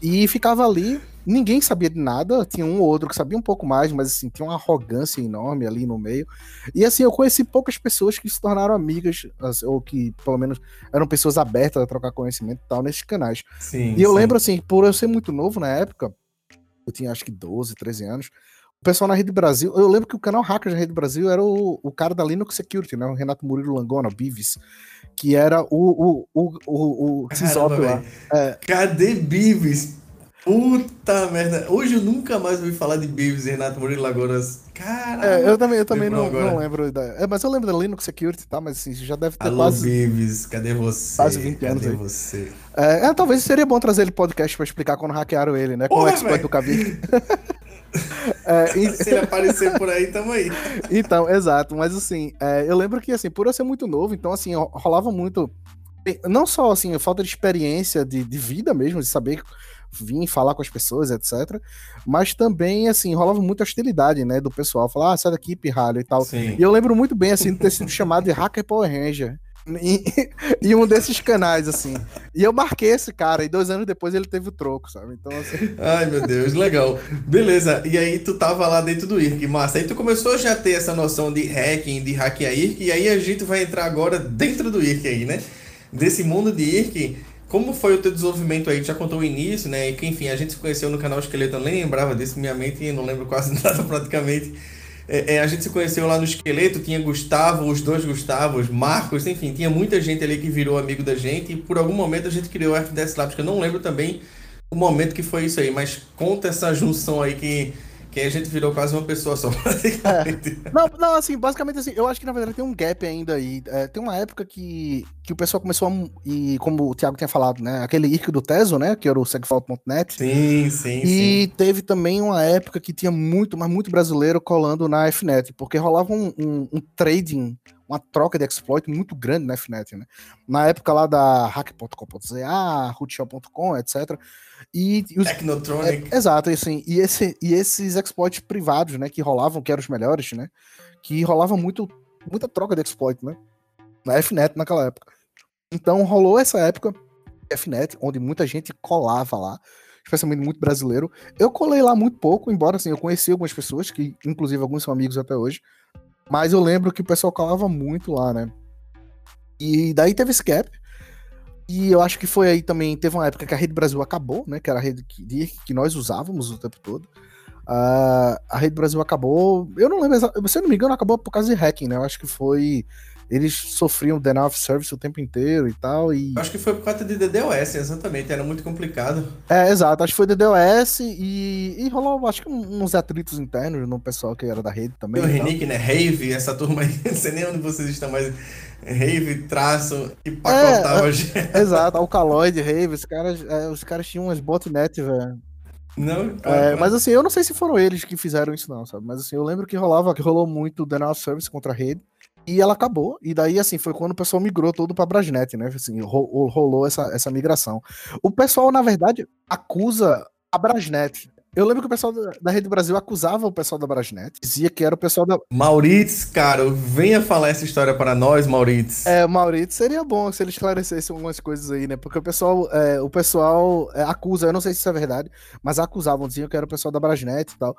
Speaker 5: E ficava ali, ninguém sabia de nada, tinha um ou outro que sabia um pouco mais, mas assim, tinha uma arrogância enorme ali no meio. E assim, eu conheci poucas pessoas que se tornaram amigas, ou que pelo menos eram pessoas abertas a trocar conhecimento e tal nesses canais.
Speaker 3: Sim,
Speaker 5: E eu
Speaker 3: sim.
Speaker 5: lembro, assim, por eu ser muito novo na época, eu tinha acho que 12, 13 anos, o pessoal na Rede Brasil, eu lembro que o canal Hackers da Rede Brasil era o, o cara da Linux Security, né? O Renato Murilo Langona, o Bivis, que era o, o, o, o, o
Speaker 3: Caramba,
Speaker 5: lá.
Speaker 3: velho. Cadê Bives? Puta merda. Hoje eu nunca mais ouvi falar de Beavis e Renato Murilo Lagoras. Caralho.
Speaker 5: É, eu também, eu também não,
Speaker 3: agora.
Speaker 5: não lembro. Da... É, mas eu lembro da Linux Security, tá? Mas assim, já deve ter
Speaker 3: Alô,
Speaker 5: quase.
Speaker 3: Beavis, cadê você?
Speaker 5: quase 20 anos
Speaker 3: cadê
Speaker 5: aí.
Speaker 3: você?
Speaker 5: É, é, talvez seria bom trazer ele podcast pra explicar quando hackearam ele, né? Com o exploit do Kavik. É, e-
Speaker 3: Se ele aparecer por aí, tamo aí.
Speaker 5: Então, exato, mas assim, é, eu lembro que, assim, por eu ser muito novo, então, assim, ro- rolava muito, não só, assim, falta de experiência de, de vida mesmo, de saber vir falar com as pessoas, etc, mas também, assim, rolava muita hostilidade, né, do pessoal, falar, ah, sai daqui, pirralho e tal.
Speaker 3: Sim.
Speaker 5: E eu lembro muito bem, assim, de ter sido chamado de Hacker Power Ranger. Em, em um desses canais, assim. E eu marquei esse cara, e dois anos depois ele teve o troco, sabe? Então, assim.
Speaker 3: Ai, meu Deus, legal. Beleza, e aí tu tava lá dentro do IRC, massa. Aí tu começou já a ter essa noção de hacking, de hackear IRC, e aí a gente vai entrar agora dentro do IRC aí, né? Desse mundo de IRC. Como foi o teu desenvolvimento aí? Tu já contou o início, né? E que, enfim, a gente se conheceu no canal Esqueleto, eu nem lembrava disso, minha mente não lembro quase nada praticamente. É, é, a gente se conheceu lá no Esqueleto, tinha Gustavo, os dois Gustavos, Marcos, enfim, tinha muita gente ali que virou amigo da gente e por algum momento a gente criou o FDS Labs, que eu não lembro também o momento que foi isso aí, mas conta essa junção aí que, que a gente virou quase uma pessoa só, praticamente.
Speaker 5: Não, não, assim, basicamente assim, eu acho que na verdade tem um gap ainda aí. É, tem uma época que, que o pessoal começou a. E como o Thiago tinha falado, né? Aquele IRC do Teso, né? Que era o segfault.net.
Speaker 3: Sim, sim,
Speaker 5: E
Speaker 3: sim.
Speaker 5: teve também uma época que tinha muito, mas muito brasileiro colando na FNET, porque rolava um, um- um trading, uma troca de exploit muito grande na FNET, né? Na época lá da hack.com.za, rootshop.com, etc. E, e os,
Speaker 3: Technotronic.
Speaker 5: é, exato, e assim, e, esse, e esses exploits privados, né, que rolavam, que eram os melhores, né, que rolava muito, muita troca de exploit, né, na FNET naquela época. Então rolou essa época, FNET, onde muita gente colava lá, especialmente muito brasileiro. Eu colei lá muito pouco, embora assim, eu conheci algumas pessoas, que inclusive alguns são amigos até hoje, mas eu lembro que o pessoal colava muito lá, né. E daí teve esse gap, e eu acho que foi aí também, teve uma época que a Rede Brasil acabou, né? Que era a rede que, que nós usávamos o tempo todo. Ah, a Rede Brasil acabou. Eu não lembro, se eu não me engano, acabou por causa de hacking, né? Eu acho que foi. Eles sofriam denial of service o tempo inteiro e tal. E...
Speaker 3: Acho que foi por conta de DDoS, exatamente, era muito complicado.
Speaker 5: É, exato. Acho que foi DDoS e, e rolou, acho que uns atritos internos no pessoal que era da rede também.
Speaker 3: Tem o. Renick, né? Rave, essa turma aí, não sei nem onde vocês estão, mas Rave, traço, e pacotava. gente.
Speaker 5: Exato, Alcaloid, Rave, os caras, é, os caras tinham umas botnet, velho.
Speaker 3: Não,
Speaker 5: É, mas assim, eu não sei se foram eles que fizeram isso, não, sabe? Mas assim, eu lembro que rolava, que rolou muito denial of service contra a rede. E ela acabou. E daí, assim, foi quando o pessoal migrou todo pra Brasnet, né? Assim, ro- rolou essa, essa migração. O pessoal, na verdade, acusa a Brasnet. Eu lembro que o pessoal da, da Rede Brasil acusava o pessoal da Brasnet. Dizia que era o pessoal da.
Speaker 3: Maurício, cara, venha falar essa história para nós, Maurício.
Speaker 5: É, Maurício, seria bom se ele esclarecesse algumas coisas aí, né? Porque o pessoal, é, o pessoal é, acusa, eu não sei se isso é verdade, mas acusavam, diziam que era o pessoal da Brasnet e tal,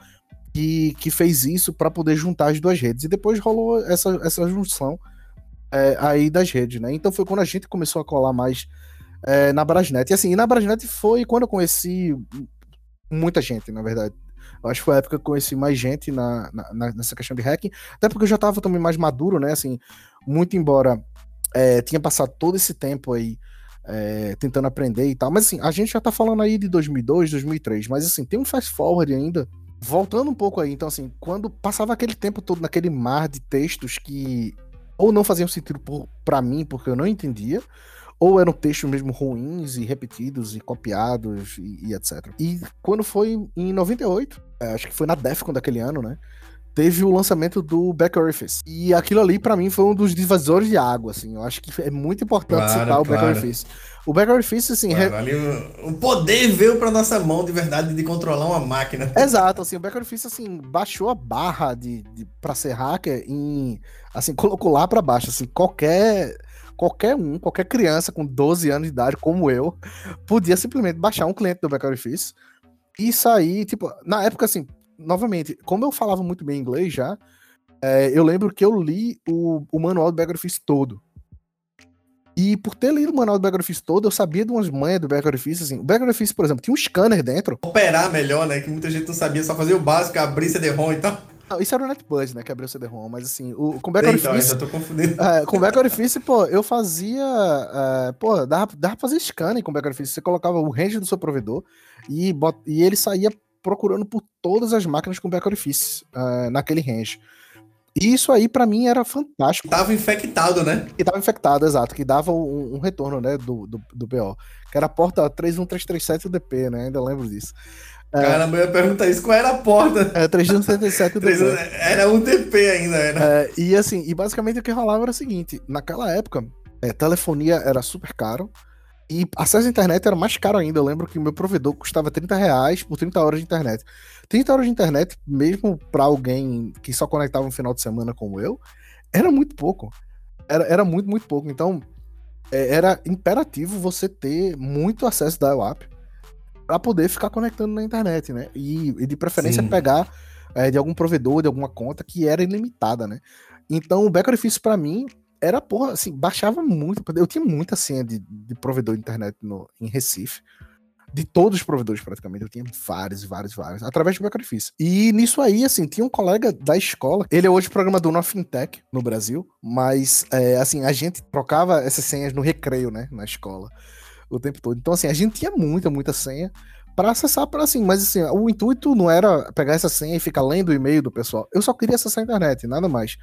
Speaker 5: que, que fez isso pra poder juntar as duas redes. E depois rolou essa, essa junção é, aí das redes, né? Então foi quando a gente começou a colar mais é, na Brasnet. E assim, e na Brasnet foi quando eu conheci muita gente, na verdade. Eu acho que foi a época que eu conheci mais gente na, na- nessa questão de hacking. Até porque eu já tava também mais maduro, né? Assim, muito embora é, tinha passado todo esse tempo aí é, tentando aprender e tal. Mas assim, a gente já tá falando aí de 2002, 2003. Mas assim, tem um fast forward ainda. Voltando um pouco aí, então assim, quando passava aquele tempo todo naquele mar de textos que ou não faziam sentido por, pra mim, porque eu não entendia, ou eram textos mesmo ruins e repetidos e copiados e, e etc. E quando foi em 98, é, acho que foi na Defcon daquele ano, né? Teve o lançamento do Back Orifice. E aquilo ali, pra mim, foi um dos divisores de água, assim. Eu acho que é muito importante
Speaker 3: Claro,
Speaker 5: citar o Back
Speaker 3: claro.
Speaker 5: Orifice. O Back Orifice, assim, re-
Speaker 3: Claro, ali o, o poder veio pra nossa mão de verdade de controlar uma máquina.
Speaker 5: Exato, assim, o Back Orifice, assim, baixou a barra de, de, pra ser hacker em, assim, colocou lá pra baixo, assim, qualquer, qualquer um, qualquer criança com 12 anos de idade, como eu, podia simplesmente baixar um cliente do Back Orifice e sair, tipo, na época, assim, novamente, como eu falava muito bem inglês já, é, eu lembro que eu li o, o manual do Back Orifice todo. E por ter lido o manual do Back Orifice todo, eu sabia de umas manhas do Back Orifice, assim, o Back Orifice, por exemplo, tinha um scanner dentro,
Speaker 3: Operar melhor, né? Que muita gente não sabia, só fazer o básico, abrir CD-ROM e tal.
Speaker 5: Não, isso era o NetBuzz, né? Que abriu o CD-ROM, mas assim, o, com Back
Speaker 3: Então, eu
Speaker 5: Orifice.
Speaker 3: já tô confundindo.
Speaker 5: É, com Back Orifice, pô, eu fazia. é, pô, dava, dava pra fazer scanning com Back Orifice. Você colocava o range do seu provedor e, bot- e ele saía procurando por todas as máquinas com Back Orifice é, naquele range. E isso aí, pra mim, era fantástico.
Speaker 3: Tava infectado, né?
Speaker 5: Que tava infectado, exato, que dava um, um retorno, né, do, do, do BO. Que era a porta 31337 DP, né? Ainda lembro disso. É.
Speaker 3: Caramba, eu ia perguntar isso. Qual era a porta?
Speaker 5: É 337 DP.
Speaker 3: Era um TP ainda, era.
Speaker 5: É, e assim, e basicamente o que rolava era o seguinte: naquela época, é, telefonia era super caro e acesso à internet era mais caro ainda. Eu lembro que o meu provedor custava 30 reais por 30 horas de internet. 30 horas de internet, mesmo para alguém que só conectava no final de semana como eu, era muito pouco. Era, era muito, muito pouco. Então, é, era imperativo você ter muito acesso da UAP para poder ficar conectando na internet, né? E, e de preferência
Speaker 3: Sim.
Speaker 5: pegar é, de algum provedor, de alguma conta que era ilimitada, né? Então o back office para mim era, porra, assim, baixava muito. Eu tinha muita senha de, de provedor de internet no, em Recife. De todos os provedores, praticamente. Eu tinha vários, vários, vários. Através do back office. E nisso aí, assim, tinha um colega da escola. Ele é hoje programador na Fintech, no Brasil. Mas, é, assim, a gente trocava essas senhas no recreio, né? Na escola. O tempo todo. Então, assim, a gente tinha muita, muita senha para acessar para assim, mas assim, o intuito não era pegar essa senha e ficar lendo o e-mail do pessoal. Eu só queria acessar a internet, nada mais.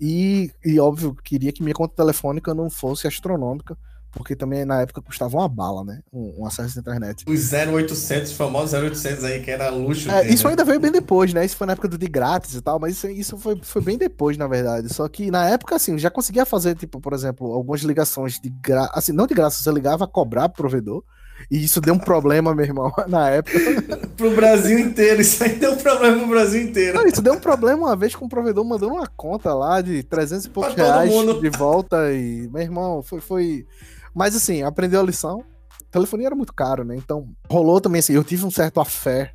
Speaker 5: E, e óbvio, queria que minha conta telefônica não fosse astronômica, porque também na época custava uma bala, né? Um, um acesso à internet.
Speaker 3: Os 0800, famosos 0800 aí, que era luxo.
Speaker 5: É, isso
Speaker 3: né?
Speaker 5: ainda veio bem depois, né? Isso foi na época do de grátis e tal, mas isso, isso foi, foi bem depois, na verdade. Só que na época, assim, eu já conseguia fazer, tipo, por exemplo, algumas ligações de graça. Assim, não de graça, você ligava a cobrar pro provedor. E isso deu um problema, meu irmão, na época.
Speaker 3: Pro Brasil inteiro. Isso aí deu problema pro Brasil inteiro.
Speaker 5: Não, isso deu um problema uma vez com o provedor mandando uma conta lá de 300 e poucos reais
Speaker 3: mundo.
Speaker 5: de volta e, meu irmão, foi, foi... Mas assim, aprendeu a lição. Telefonia era muito caro, né? Então, rolou também assim, eu tive um certo afé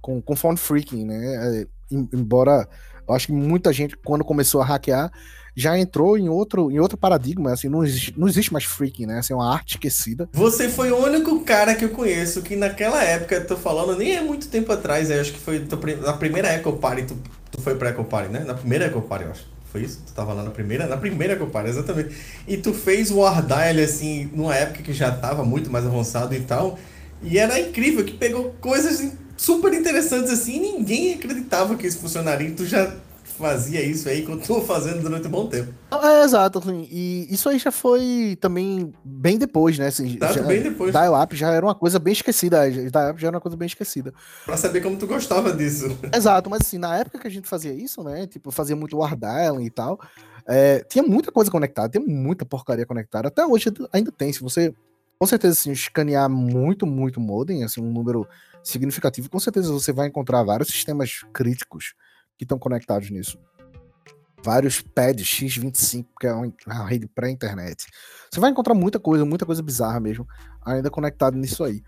Speaker 5: com, com phone freaking, né? É, em- embora eu acho que muita gente, quando começou a hackear, já entrou em outro, em outro paradigma, assim, não existe, não existe mais freaking, né? Assim, é uma arte esquecida.
Speaker 3: Você foi o único cara que eu conheço que naquela época, tô falando, nem é muito tempo atrás, eu acho que foi na primeira Eco Party, tu, tu foi pra Eco Party, né? Na primeira Eco Party, eu acho. Foi isso? Tu tava lá na primeira? Na primeira Eco Party, exatamente. E tu fez o War Dial, assim, numa época que já tava muito mais avançado e tal. E era incrível, que pegou coisas super interessantes assim, ninguém acreditava que isso funcionaria. E tu já fazia isso aí, continuou fazendo durante um bom tempo.
Speaker 5: É, exato, assim, e isso aí já foi também bem depois, né? Assim,
Speaker 3: Tá,
Speaker 5: já,
Speaker 3: bem depois.
Speaker 5: Dial-up já era uma coisa bem esquecida. Dial-up já era uma coisa bem esquecida.
Speaker 3: Pra saber como tu gostava disso.
Speaker 5: Exato, mas assim, na época que a gente fazia isso, né? Tipo, fazia muito War Dialing e tal. é, tinha muita coisa conectada, tem muita porcaria conectada. Até hoje ainda tem. Se você, com certeza, assim, escanear muito, muito modem, assim, um número significativo, com certeza você vai encontrar vários sistemas críticos que estão conectados nisso. Vários pads X25, que é uma uma rede pré-internet. Você vai encontrar muita coisa, muita coisa bizarra mesmo, ainda conectado nisso aí.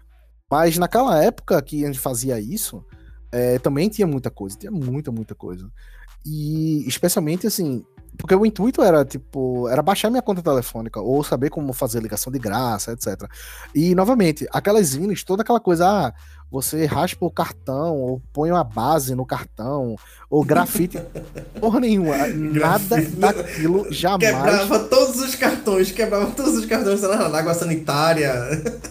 Speaker 5: Mas naquela época que a gente fazia isso, é, também tinha muita coisa, tinha muita, muita coisa. E especialmente assim, porque o intuito era, tipo, era baixar minha conta telefônica, ou saber como fazer ligação de graça, etc. E, novamente, aquelas INES, toda aquela coisa, ah, você raspa o cartão, ou põe uma base no cartão, ou grafite. Porra nenhuma. Nada daquilo jamais.
Speaker 3: Quebrava todos os cartões, quebrava todos os cartões sei lá, na água sanitária.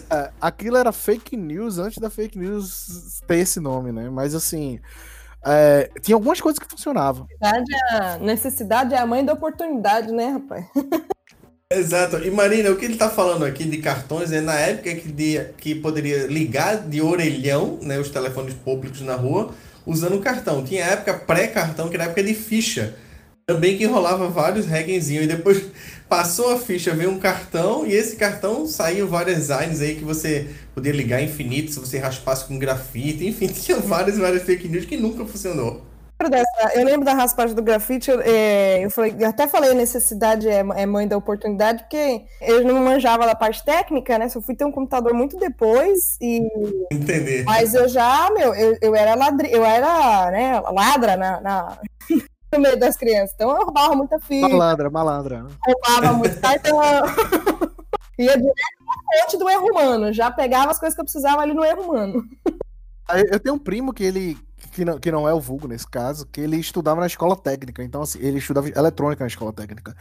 Speaker 5: É, aquilo era fake news antes da fake news ter esse nome, né? Mas assim. é, tinha algumas coisas que funcionavam.
Speaker 4: Necessidade é a- necessidade é a mãe da oportunidade, né, rapaz?
Speaker 3: Exato. E Marina, o que ele tá falando aqui de cartões é na época que, de, que poderia ligar de orelhão, né, os telefones públicos na rua, usando cartão. Tinha época pré-cartão, que era época de ficha. Também que rolava vários hackenzinhos. E depois passou a ficha, veio um cartão, e esse cartão saiu várias designs aí que você podia ligar infinito se você raspasse com grafite. Enfim, tinha várias, várias fake news que nunca funcionou.
Speaker 4: Lembro dessa- eu lembro da raspagem do grafite, eu, é, eu falei- eu até falei necessidade é, é mãe da oportunidade, porque eu não manjava da parte técnica, né? Só fui ter um computador muito depois, e,
Speaker 3: Entender.
Speaker 4: mas eu já, meu, eu, eu era ladri, eu era, né, ladra na, na- no meio das crianças. Então eu roubava muita fita,
Speaker 5: Malandra, malandra.
Speaker 4: roubava muito cartão. Ia direto na fonte do erro humano, já pegava as coisas que eu precisava ali no erro humano.
Speaker 5: Eu tenho um primo que ele que não, que não é o vulgo nesse caso, que ele estudava na escola técnica. Então, assim, ele estudava eletrônica na escola técnica.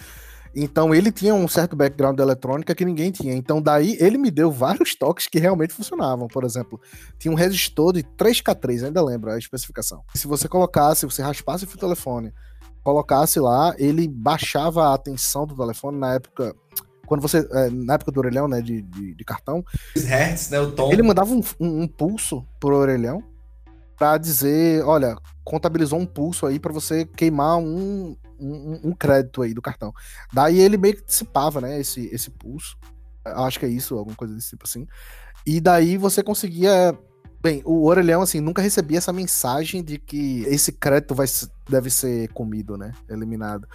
Speaker 5: Então, ele tinha um certo background de eletrônica que ninguém tinha. Então, daí, ele me deu vários toques que realmente funcionavam. Por exemplo, tinha um resistor de 3K3, ainda lembro a especificação. Se você colocasse, você raspasse o fio telefone, colocasse lá, ele baixava a tensão do telefone na época. Quando você. é, na época do orelhão, né? De, de, de cartão,
Speaker 3: hertz, né? O tom.
Speaker 5: ele mandava um, um- um pulso pro orelhão pra dizer, olha, contabilizou um pulso aí pra você queimar um, um, um crédito aí do cartão. Daí ele meio que dissipava, né, esse, esse pulso. Acho que é isso, alguma coisa desse tipo assim. E daí você conseguia... Bem, o orelhão, assim, nunca recebia essa mensagem de que esse crédito vai, deve ser comido, né, eliminado.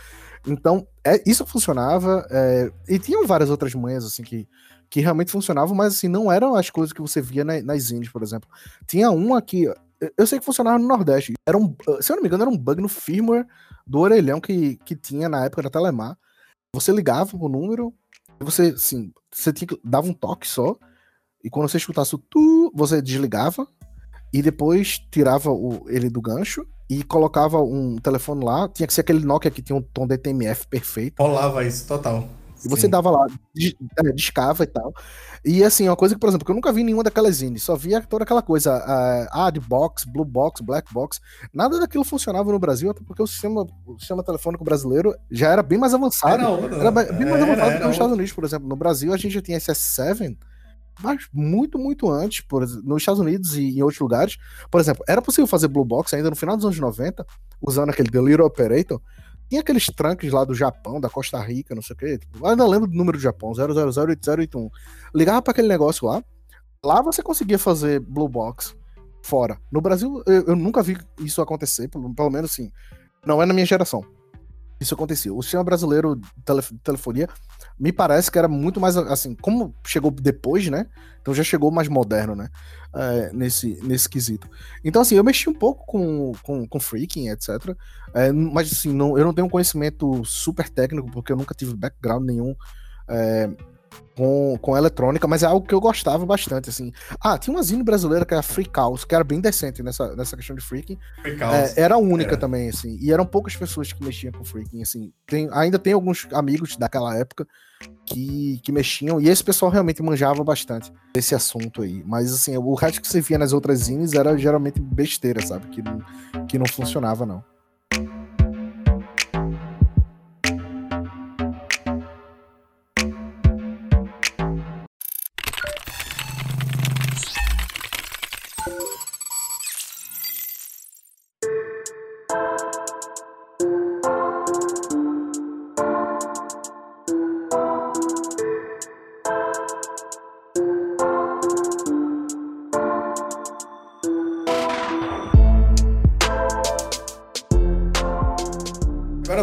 Speaker 5: Então, é, isso funcionava, é, e tinham várias outras manhas, assim, que que realmente funcionavam, mas assim, não eram as coisas que você via na- nas indies, por exemplo. Tinha uma que. Eu- sei que funcionava no Nordeste. Era um, se eu não me engano, era um bug no firmware do orelhão que, que tinha na época da Telemar. Você ligava o número, você, assim, você tinha dava um toque só, e quando você escutasse o tu, você desligava, e depois tirava o, ele do gancho e colocava um telefone lá. Tinha que ser aquele Nokia que tinha um tom DTMF perfeito.
Speaker 3: Rolava isso, total.
Speaker 5: E você
Speaker 3: Sim.
Speaker 5: dava lá, des- é, descava e tal. E assim, uma coisa que, por exemplo, que eu nunca vi nenhuma daquelas zines, só via toda aquela coisa, ah, de box, blue box, black box, nada daquilo funcionava no Brasil, até porque o sistema, o sistema telefônico brasileiro já era bem mais avançado.
Speaker 3: Era
Speaker 5: Era bem mais
Speaker 3: era-
Speaker 5: avançado que
Speaker 3: era
Speaker 5: nos Estados. Unidos, por exemplo. No Brasil, a gente já tinha SS7, mas muito, muito antes, por nos Estados Unidos e em outros lugares. Por exemplo, era possível fazer Blue Box ainda no final dos anos 90, usando aquele The Little Operator. Tinha aqueles tranques lá do Japão, da Costa Rica, não sei o quê. Tipo, ainda lembro do número do Japão, 0008081. Ligava para aquele negócio lá. Lá você conseguia fazer Blue Box fora. No Brasil, eu, eu nunca vi isso acontecer, pelo, pelo menos assim. Não é na minha geração. Isso acontecia. O sistema brasileiro de tele- telefonia me parece que era muito mais assim, como chegou depois, né? Então já chegou mais moderno, né? É, nesse, nesse quesito. Então, assim, eu mexi um pouco com, com, com freaking, etc. É, mas, assim, não, eu não tenho um conhecimento super técnico, porque eu nunca tive background nenhum é, com, com eletrônica, mas é algo que eu gostava bastante, assim. Ah, tinha uma zine brasileira que era Free House, que era bem decente nessa, nessa questão de freaking.
Speaker 3: Freak
Speaker 5: É, era única
Speaker 3: Era.
Speaker 5: também, assim. E eram poucas pessoas que mexiam com freaking, assim. Tem, ainda tem alguns amigos daquela época que, que mexiam, e esse pessoal realmente manjava bastante desse assunto aí. Mas, assim, o resto que você via nas outras zines era geralmente besteira, sabe? Que não, que não funcionava, não.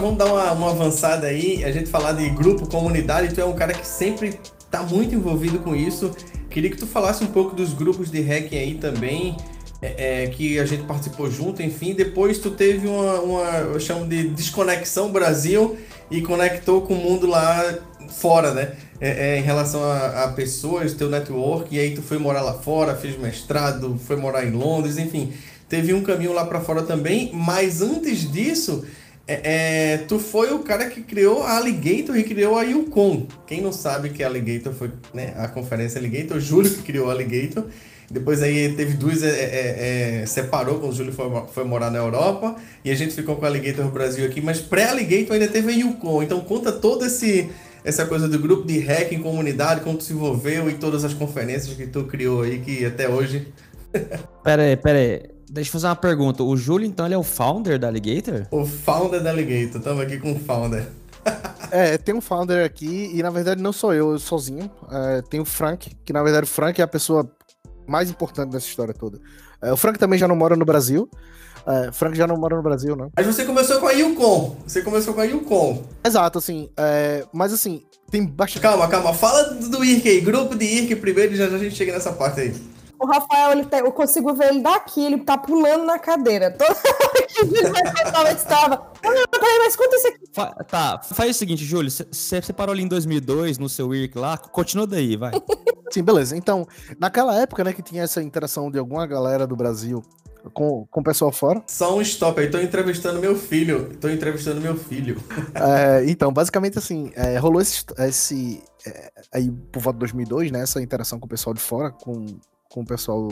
Speaker 3: Vamos dar uma, uma avançada aí, a gente falar de grupo, comunidade. Tu é um cara que sempre tá muito envolvido com isso. Queria que tu falasse um pouco dos grupos de hacking aí também, é, é, que a gente participou junto, enfim. Depois tu teve uma, uma, eu chamo de desconexão Brasil e conectou com o mundo lá fora, né? É, é, em relação a, a pessoas, teu network, e aí tu foi morar lá fora, fez mestrado, foi morar em Londres, enfim. Teve um caminho lá para fora também, mas antes disso, é, é, tu foi o cara que criou a Alligator e criou a Yukon. Quem não sabe que a Alligator foi né, a conferência Alligator, o Júlio que criou a Alligator. Depois aí teve duas, é, é, é, separou quando o Júlio foi, foi morar na Europa e a gente ficou com a Alligator Brasil aqui, mas pré-Alligator ainda teve a Yukon. Então conta toda essa coisa do grupo de hacking, comunidade, como tu se envolveu e todas as conferências que tu criou aí, que até hoje...
Speaker 2: Pera aí, pera aí. Deixa eu fazer uma pergunta. O Júlio, então, ele é o founder da Alligator?
Speaker 3: O founder da Alligator, estamos aqui com o founder.
Speaker 5: É, tem um founder aqui, e na verdade não sou eu, eu sozinho. É, tem o Frank, que na verdade o Frank é a pessoa mais importante dessa história toda. É, o Frank também já não mora no Brasil. É, Frank já não mora no Brasil, não.
Speaker 3: Mas você começou com a Yukon. Você começou com a Yukon.
Speaker 5: Exato, assim. é, mas assim, tem bastante.
Speaker 3: Calma, calma. Fala do, do IRC aí. Grupo de IRC primeiro e já, já a gente chega nessa parte aí.
Speaker 4: O Rafael, ele tá- eu consigo ver ele daqui, ele tá pulando na cadeira. Toda hora que ele vai estava. Peraí, mas conta isso aqui.
Speaker 2: Fa- tá, faz o seguinte, Júlio. Você parou ali em 2002 no seu IRC lá. Continua daí, vai.
Speaker 5: Sim, beleza. Então, naquela época, né, que tinha essa interação de alguma galera do Brasil com, com o pessoal fora.
Speaker 3: Só um stop aí, tô entrevistando meu filho. Tô entrevistando meu filho.
Speaker 5: É, então, basicamente assim, é, rolou esse, esse é, aí por volta de 2002, né, essa interação com o pessoal de fora, com, com o pessoal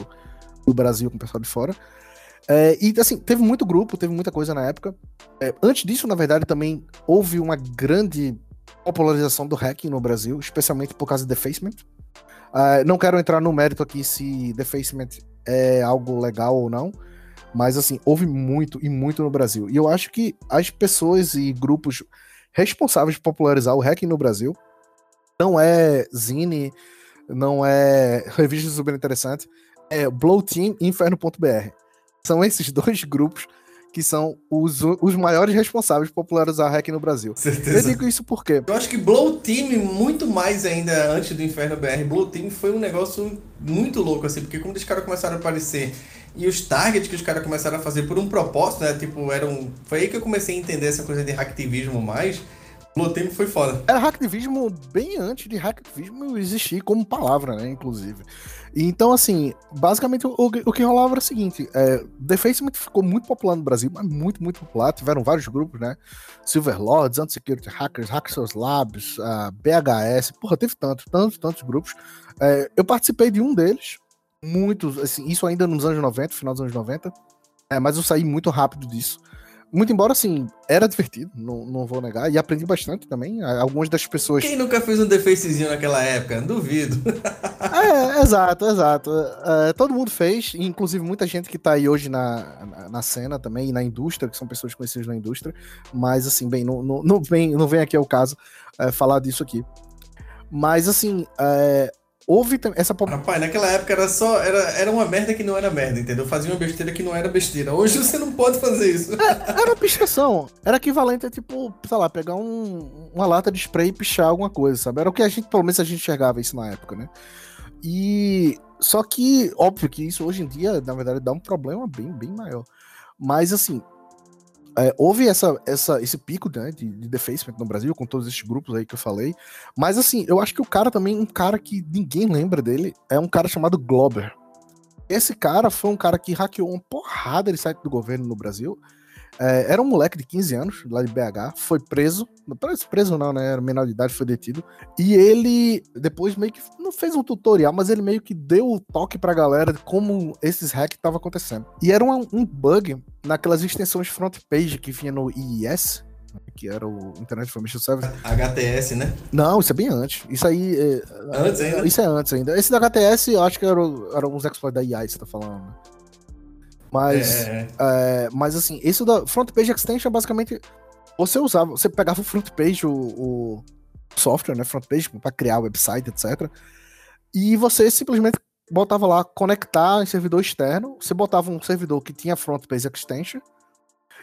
Speaker 5: do Brasil, com o pessoal de fora. É, e assim, teve muito grupo, teve muita coisa na época. É, antes disso, na verdade, também houve uma grande popularização do hacking no Brasil, especialmente por causa do defacement. Uh, não quero entrar no mérito aqui se defacement é algo legal ou não, mas assim, houve muito e muito no Brasil. E eu acho que as pessoas e grupos responsáveis por popularizar o hacking no Brasil não é Zine, não é revista super interessante, é Blow Team e Inferno.br. São esses dois grupos que são os, os maiores responsáveis por popularizar hack no Brasil.
Speaker 3: Certeza.
Speaker 5: Eu digo isso porque.
Speaker 3: Eu acho que Blow Team, muito mais ainda antes do Inferno BR, Blow Team foi um negócio muito louco, assim, porque quando os caras começaram a aparecer e os targets que os caras começaram a fazer por um propósito, né? Tipo, eram. Foi aí que eu comecei a entender essa coisa de hacktivismo mais. Team foi foda.
Speaker 5: Era hacktivismo bem antes de hacktivismo existir como palavra, né? Inclusive. Então, assim, basicamente o, o que rolava era o seguinte: é, Defacement ficou muito popular no Brasil, mas muito, muito popular. Tiveram vários grupos, né? Silverlords, Anti-Security Hackers, Hackers Labs, BHS, porra, teve tantos, tantos, tantos grupos. É, eu participei de um deles, muitos, assim, isso ainda nos anos 90, final dos anos 90, é, mas eu saí muito rápido disso. Muito embora, assim, era divertido, não, não vou negar, e aprendi bastante também. Algumas das pessoas.
Speaker 3: Quem nunca fez um defacezinho naquela época? Duvido.
Speaker 5: é, exato, exato. É, todo mundo fez, inclusive muita gente que tá aí hoje na, na, na, cena também, e na indústria, que são pessoas conhecidas na indústria. Mas, assim, bem, não, não, não, vem, não vem aqui ao caso é, falar disso aqui. Mas, assim, é, Houve essa
Speaker 3: Rapaz, naquela época era só. Era, era uma merda que não era merda, entendeu? Fazia uma besteira que não era besteira. Hoje você não pode fazer isso.
Speaker 5: É, era uma pichação. Era equivalente a, tipo, sei lá, pegar um, uma lata de spray e pichar alguma coisa, sabe? Era o que a gente, pelo menos, a gente enxergava isso na época, né? E. Só que, óbvio que isso hoje em dia, na verdade, dá um problema bem, bem maior. Mas, assim, é, houve essa, essa, esse pico né, de, de defacement no Brasil, com todos esses grupos aí que eu falei. Mas assim, eu acho que o cara também, um cara que ninguém lembra dele, é um cara chamado Glober. Esse cara foi um cara que hackeou uma porrada de site do governo no Brasil. É, era um moleque de 15 anos, lá de BH, foi preso. Preso, preso não, né? Era menor de idade, foi detido. E ele depois meio que não fez um tutorial, mas ele meio que deu o toque pra galera de como esses hacks estavam acontecendo. E era um, um bug naquelas extensões front page que vinha no IIS, que era o Internet Information Service.
Speaker 3: HTS, né?
Speaker 5: Não, isso é bem antes. Isso aí. É,
Speaker 3: antes ainda?
Speaker 5: Isso é antes ainda. Esse da HTS, eu acho que era, era uns exploits da IA você tá falando. Mas, é, é, é. é, mas assim, isso da Front Page Extension basicamente você usava, você pegava o Front Page, o, o software, né, Front Page, para criar o website, etc. E você simplesmente botava lá conectar em servidor externo, você botava um servidor que tinha Front Page Extension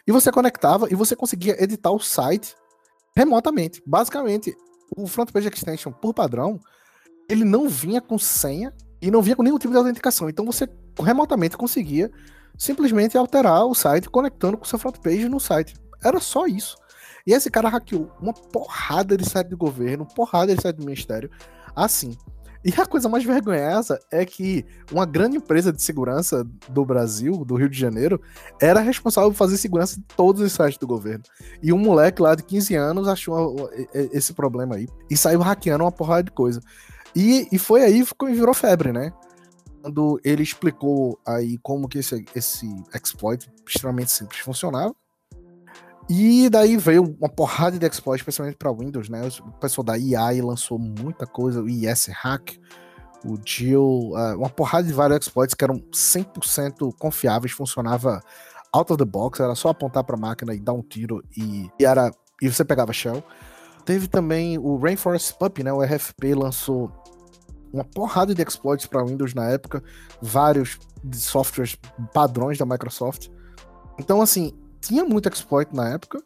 Speaker 5: e você conectava e você conseguia editar o site remotamente. Basicamente, o Front Page Extension, por padrão, ele não vinha com senha e não vinha com nenhum tipo de autenticação. Então você remotamente conseguia simplesmente alterar o site conectando com o seu front page no site. Era só isso. E esse cara hackeou uma porrada de site do governo, porrada de site do ministério, assim. E a coisa mais vergonhosa é que uma grande empresa de segurança do Brasil, do Rio de Janeiro, era responsável por fazer segurança de todos os sites do governo. E um moleque lá de 15 anos achou esse problema aí e saiu hackeando uma porrada de coisa. E, e foi aí que virou febre, né? Quando ele explicou aí como que esse, esse exploit extremamente simples funcionava. E daí veio uma porrada de exploits, especialmente para Windows, né? O pessoal da EA lançou muita coisa, o IS Hack, o Jill, uh, uma porrada de vários exploits que eram 100% confiáveis, funcionava out of the box, era só apontar para a máquina e dar um tiro e, e, era e você pegava shell. Teve também o Rainforest Puppy, né? O RFP lançou uma porrada de exploits para Windows na época, vários softwares padrões da Microsoft. Então, assim, tinha muito exploit na época.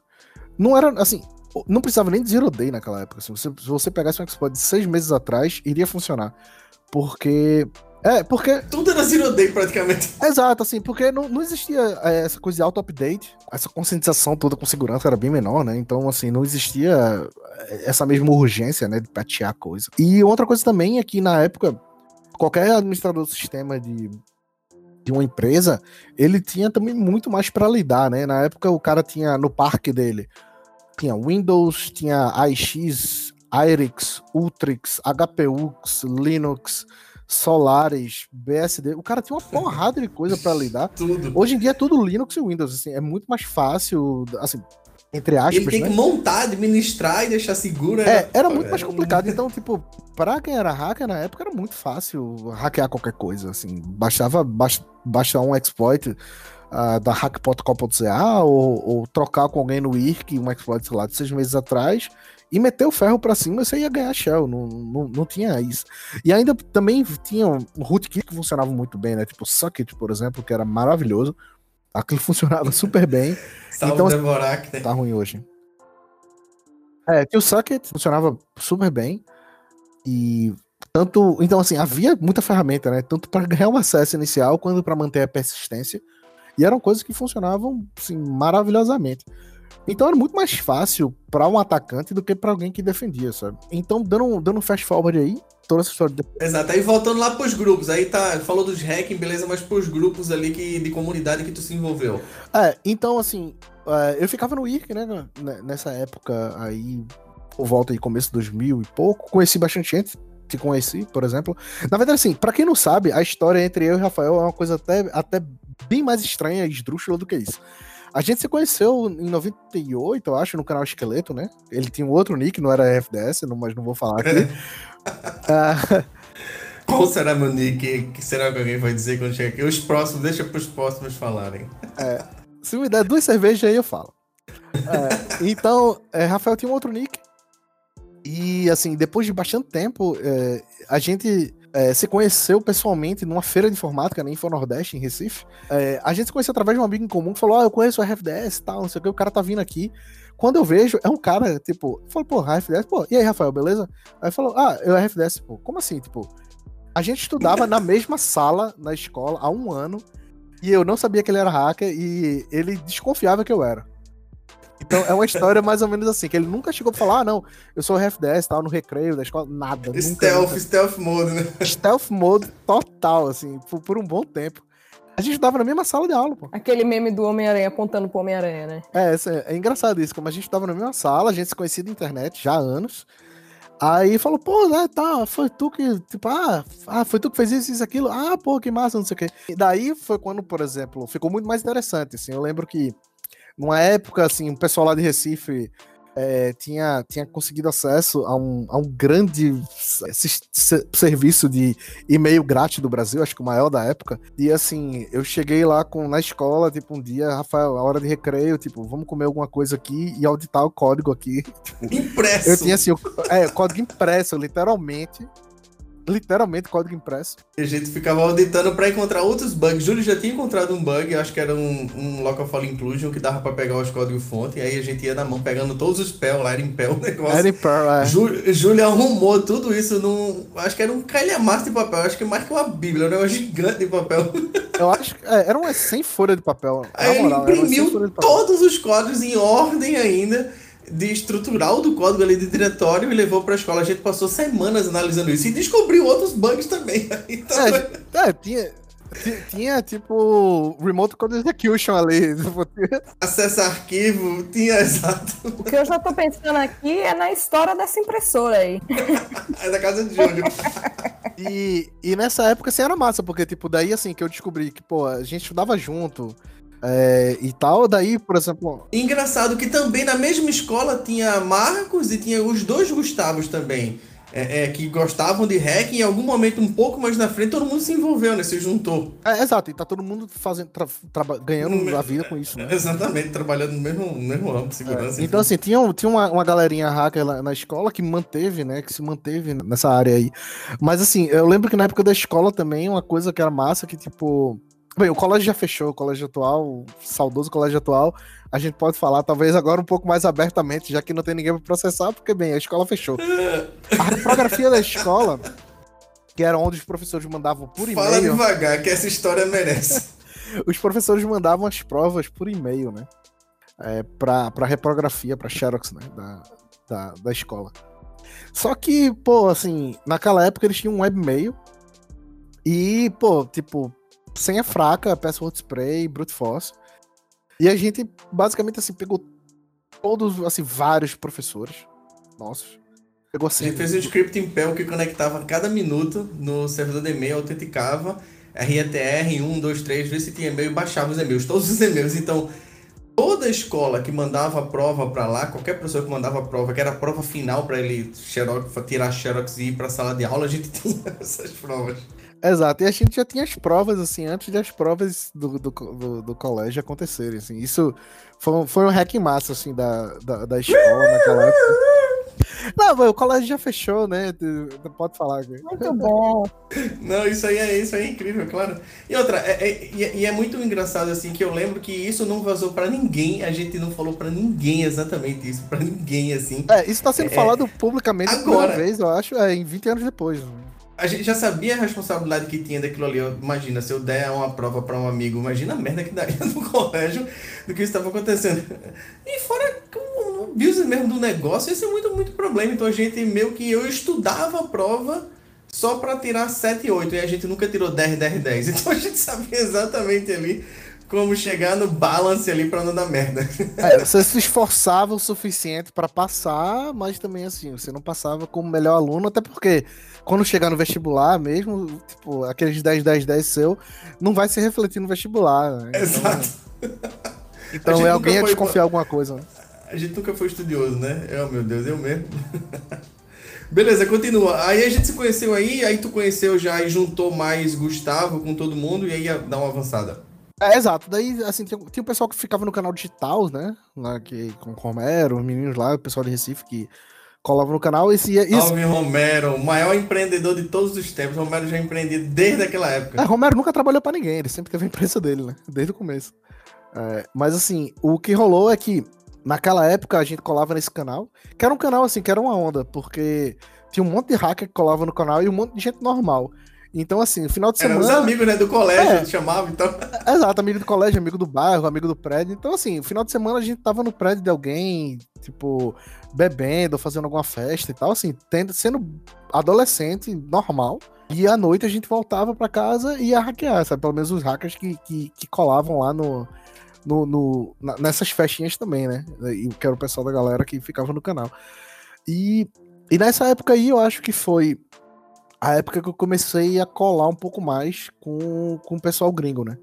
Speaker 5: Não era, assim, não precisava nem de Zero Day naquela época. Assim, se você pegasse um exploit de seis meses atrás, iria funcionar. Porque é, porque.
Speaker 3: Tudo era zero day praticamente.
Speaker 5: Exato, assim, porque não, não existia é, essa coisa de auto-update, essa conscientização toda com segurança era bem menor, né? Então, assim, não existia é, essa mesma urgência, né, de patear a coisa. E outra coisa também é que na época, qualquer administrador do sistema de de uma empresa, ele tinha também muito mais para lidar, né? Na época o cara tinha no parque dele tinha Windows, tinha AIX, IRIX, Ultrix, HPUX, Linux, Solaris, BSD. O cara tinha uma porrada de coisa para lidar.
Speaker 3: Tudo.
Speaker 5: Hoje em dia é tudo Linux e Windows, assim, é muito mais fácil, assim, entre aspas,
Speaker 3: Ele tem
Speaker 5: né?
Speaker 3: que montar, administrar e deixar seguro.
Speaker 5: É, era muito mais
Speaker 3: um-
Speaker 5: complicado. Então, tipo, pra quem era hacker na época, era muito fácil hackear qualquer coisa, assim. Bastava baix- baixar um exploit ah, da hack.com.ca ou, ou trocar com alguém no IRC, um exploit, sei lá, de seis meses atrás, e meter o ferro pra cima, você ia ganhar shell. Não, não, não tinha isso. E ainda também tinha um rootkit que funcionava muito bem, né? Tipo, Socket, por exemplo, que era maravilhoso. Aquilo funcionava super bem
Speaker 3: Salve
Speaker 5: Então-
Speaker 3: Devorak, né?
Speaker 5: tá ruim hoje. É, que o Socket funcionava super bem. E tanto. Então, assim, havia muita ferramenta, né? Tanto para ganhar um acesso inicial quanto para manter a persistência. E eram coisas que funcionavam, assim, maravilhosamente. Então era muito mais fácil para um atacante do que para alguém que defendia, sabe? Então, dando, um- dando um fast forward aí, toda essa história de
Speaker 3: Exato. Aí voltando lá pros grupos, aí tá, falou dos hacking, beleza, mas pros grupos ali que, de comunidade que tu se envolveu.
Speaker 5: É, então assim, é, eu ficava no IRC, né, né, nessa época aí, por volta aí, começo de 2000 e pouco, conheci bastante gente, te conheci, por exemplo. Na verdade, assim, pra quem não sabe, a história entre eu e Rafael é uma coisa até, até bem mais estranha e esdrúxula do que isso. A gente se conheceu em 98, eu acho, no canal Esqueleto, né? Ele tinha um outro nick, não era FDS, não- mas não vou falar aqui. Ah,
Speaker 3: Qual será meu nick? Que será que alguém vai dizer quando chegar aqui? Os próximos, deixa pros próximos falarem.
Speaker 5: Se me der duas cervejas aí, eu falo. É, então, é, Rafael tinha um outro nick. E, assim, depois de bastante tempo, é, a gente é, se conheceu pessoalmente numa feira de informática na Info Nordeste, em Recife. É, a gente se conheceu através de um amigo em comum que falou: Ah, eu conheço o RFDS e tal, não sei o que, o cara tá vindo aqui. Quando eu vejo, é um cara, tipo, eu falo, pô, RFDS, pô, e aí, Rafael, beleza? Aí falou, ah, eu RFDS, pô, como assim? Tipo, a gente estudava na mesma sala na escola há um ano e eu não sabia que ele era hacker e ele desconfiava que eu era. Então é uma história mais ou menos assim, que ele nunca chegou pra falar, ah, não, eu sou RFDS, tal, no recreio da escola, nada.
Speaker 3: stealth,
Speaker 5: nunca.
Speaker 3: stealth mode, né?
Speaker 5: Stealth mode total, assim, por, por um bom tempo. A gente estudava na mesma sala de aula, pô.
Speaker 4: Aquele meme do Homem-Aranha apontando pro Homem-Aranha, né?
Speaker 5: É, essa- é engraçado isso, como a gente tava na mesma sala, a gente se conhecia da internet já há anos. Aí falou, pô, né, tá, foi tu que, tipo, ah, ah, foi tu que fez isso, isso, aquilo. Ah, pô, que massa, não sei o quê. E daí foi quando, por exemplo, ficou muito mais interessante, assim, eu lembro que numa época, assim, o pessoal lá de Recife é, tinha, tinha conseguido acesso a um, a um grande serviço de e-mail grátis do Brasil, acho que o maior da época. E assim, eu cheguei lá com, na escola, tipo, um dia, Rafael, a hora de recreio, tipo, vamos comer alguma coisa aqui e auditar o código aqui.
Speaker 3: Impresso.
Speaker 5: Eu tinha assim, o, é, código impresso, literalmente. Literalmente código impresso.
Speaker 3: E a gente ficava auditando pra encontrar outros bugs. Júlio já tinha encontrado um bug, acho que era um, um local file inclusion que dava pra pegar os códigos fonte. E aí a gente ia na mão pegando todos os pel lá, era em pel o negócio.
Speaker 5: Era em Perl, é.
Speaker 3: Júlio, Júlio arrumou tudo isso num. Acho que era um calhamaço de papel, acho que mais que uma bíblia, um negócio gigante de papel.
Speaker 5: Eu acho que é, eram umas 100 folhas de papel.
Speaker 3: Aí ele
Speaker 5: moral, 100
Speaker 3: imprimiu todos os códigos em ordem ainda, de estrutural do código ali de diretório e levou pra escola. A gente passou semanas analisando isso e descobriu outros bugs também. Então,
Speaker 5: É, é, tinha, ti- tinha tipo Remote Code Execution ali. tipo,
Speaker 3: acesso a arquivo, tinha exato.
Speaker 4: O que eu já tô pensando aqui é na história dessa impressora aí.
Speaker 3: É da casa de Júlio.
Speaker 5: E, e nessa época assim era massa, porque tipo, daí assim que eu descobri que, pô, a gente estudava junto é, e tal, daí, por exemplo,
Speaker 3: Engraçado que também na mesma escola tinha Marcos e tinha os dois Gustavos também. é, é, que gostavam de hack e em algum momento um pouco mais na frente todo mundo se envolveu, né? Se juntou.
Speaker 5: é, exato, e tá todo mundo fazendo, tra- traba- ganhando a vida com isso, né?
Speaker 3: Exatamente, trabalhando no mesmo, no mesmo âmbito de segurança.
Speaker 5: Então, assim, tinha, tinha uma, uma galerinha hacker lá na escola que manteve, né? Que se manteve nessa área aí. Mas, assim, eu lembro que na época da escola também, uma coisa que era massa, que, tipo. Bem, o colégio já fechou, o colégio atual, o saudoso colégio atual. A gente pode falar, talvez agora um pouco mais abertamente, já que não tem ninguém pra processar, porque, bem, a escola fechou. A reprografia da escola, que era onde os professores mandavam por
Speaker 3: Fala
Speaker 5: e-mail.
Speaker 3: devagar, que essa história merece.
Speaker 5: os professores mandavam as provas por e-mail, né? É, pra, pra reprografia, pra Xerox, né? Da, da, da escola. Só que, pô, assim, naquela época eles tinham um webmail. E, pô, tipo, senha fraca, password spray, brute force. E a gente basicamente assim pegou todos, assim, vários professores nossos. Pegou
Speaker 3: A
Speaker 5: assim.
Speaker 3: gente fez um script em Perl que conectava cada minuto no servidor de e-mail, autenticava, RETR, 1, 2, 3, vê se tinha e-mail e baixava os e-mails, todos os e-mails. Então, toda escola que mandava a prova para lá, qualquer professor que mandava a prova, que era a prova final para ele xerox, tirar xerox e ir para a sala de aula, a gente tinha essas provas.
Speaker 5: Exato, e a gente já tinha as provas, assim, antes das provas do, do, do, do colégio acontecerem, assim. Isso foi, um- foi um hack massa, assim, da, da, da escola naquela época. Não, mas o colégio já fechou, né? Pode falar. cara.
Speaker 4: Muito bom.
Speaker 3: Não, isso aí é isso aí é incrível, claro. E outra, é, é- e é- e é muito engraçado assim que eu lembro que isso não vazou pra ninguém, a gente não falou pra ninguém exatamente isso, pra ninguém assim.
Speaker 5: É, isso tá sendo
Speaker 3: É,
Speaker 5: falado publicamente
Speaker 3: agora.
Speaker 5: vez, eu acho, é, em 20 anos depois.
Speaker 3: A gente já sabia a responsabilidade que tinha daquilo ali. Imagina, se eu der uma prova pra um amigo, imagina a merda que daria no colégio do que estava acontecendo. E fora o business mesmo do negócio, esse é muito, muito problema. Então a gente meio que eu estudava a prova só pra tirar 7 e 8 e a gente nunca tirou 10, 10, 10. Então a gente sabia exatamente ali como chegar no balance ali pra não dar merda.
Speaker 5: É, você se esforçava o suficiente pra passar, mas também assim, você não passava como melhor aluno, até porque quando chegar no vestibular mesmo, tipo, aqueles 10, 10, 10 seu, não vai se refletir no vestibular. né? Então,
Speaker 3: Exato.
Speaker 5: Então é alguém a
Speaker 3: foi-
Speaker 5: desconfiar alguma coisa. né?
Speaker 3: A gente nunca foi estudioso, né? Oh, meu Deus, eu mesmo. Beleza, continua. Aí a gente se conheceu aí, aí tu conheceu já e juntou mais Gustavo com todo mundo e aí ia dar uma avançada.
Speaker 5: É, exato. Daí, assim, tinha, tinha o pessoal que ficava no canal digital, né? Lá que, com o Romero, os meninos lá, o pessoal de Recife que colava no canal. Esse, isso,
Speaker 3: Alvin Romero, o maior empreendedor de todos os tempos. Romero já empreendia desde aquela época.
Speaker 5: É, Romero nunca trabalhou pra ninguém, ele sempre teve a empresa dele, né? Desde o começo. É, mas assim, o que rolou é que naquela época a gente colava nesse canal, que era um canal assim, que era uma onda, porque tinha um monte de hacker que colava no canal e um monte de gente normal. Então, assim, no final de
Speaker 3: Eram os
Speaker 5: semana.
Speaker 3: amigos, né, do colégio,
Speaker 5: É.
Speaker 3: chamava, então.
Speaker 5: Exato, amigo do colégio, amigo do bairro, amigo do prédio. Então, assim, no final de semana a gente tava no prédio de alguém, tipo, bebendo, fazendo alguma festa e tal, assim, tendo, sendo adolescente, normal. E à noite a gente voltava pra casa e ia hackear, sabe? Pelo menos os hackers que, que, que colavam lá no, no, no- na- nessas festinhas também, né? E que era o pessoal da galera que ficava no canal. E, e nessa época aí eu acho que foi a época que eu comecei a colar um pouco mais com, com o pessoal gringo, né?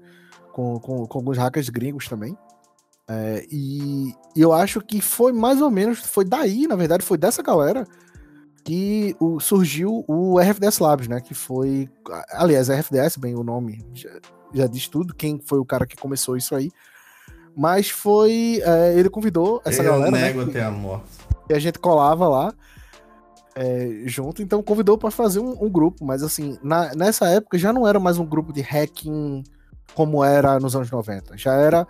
Speaker 5: Com, com, com alguns hackers gringos também. É, e, e eu acho que foi mais ou menos, foi daí, na verdade, foi dessa galera que o- surgiu o RFDS Labs, né? Que foi. Aliás, RFDS, bem o nome já, já diz tudo, quem foi o cara que começou isso aí. Mas foi. é, ele convidou essa
Speaker 3: eu
Speaker 5: galera. né,
Speaker 3: nego
Speaker 5: que-
Speaker 3: até a morte.
Speaker 5: e a gente colava lá é, junto, então convidou para fazer um, um grupo, mas assim, na- nessa época já não era mais um grupo de hacking como era nos anos 90, já era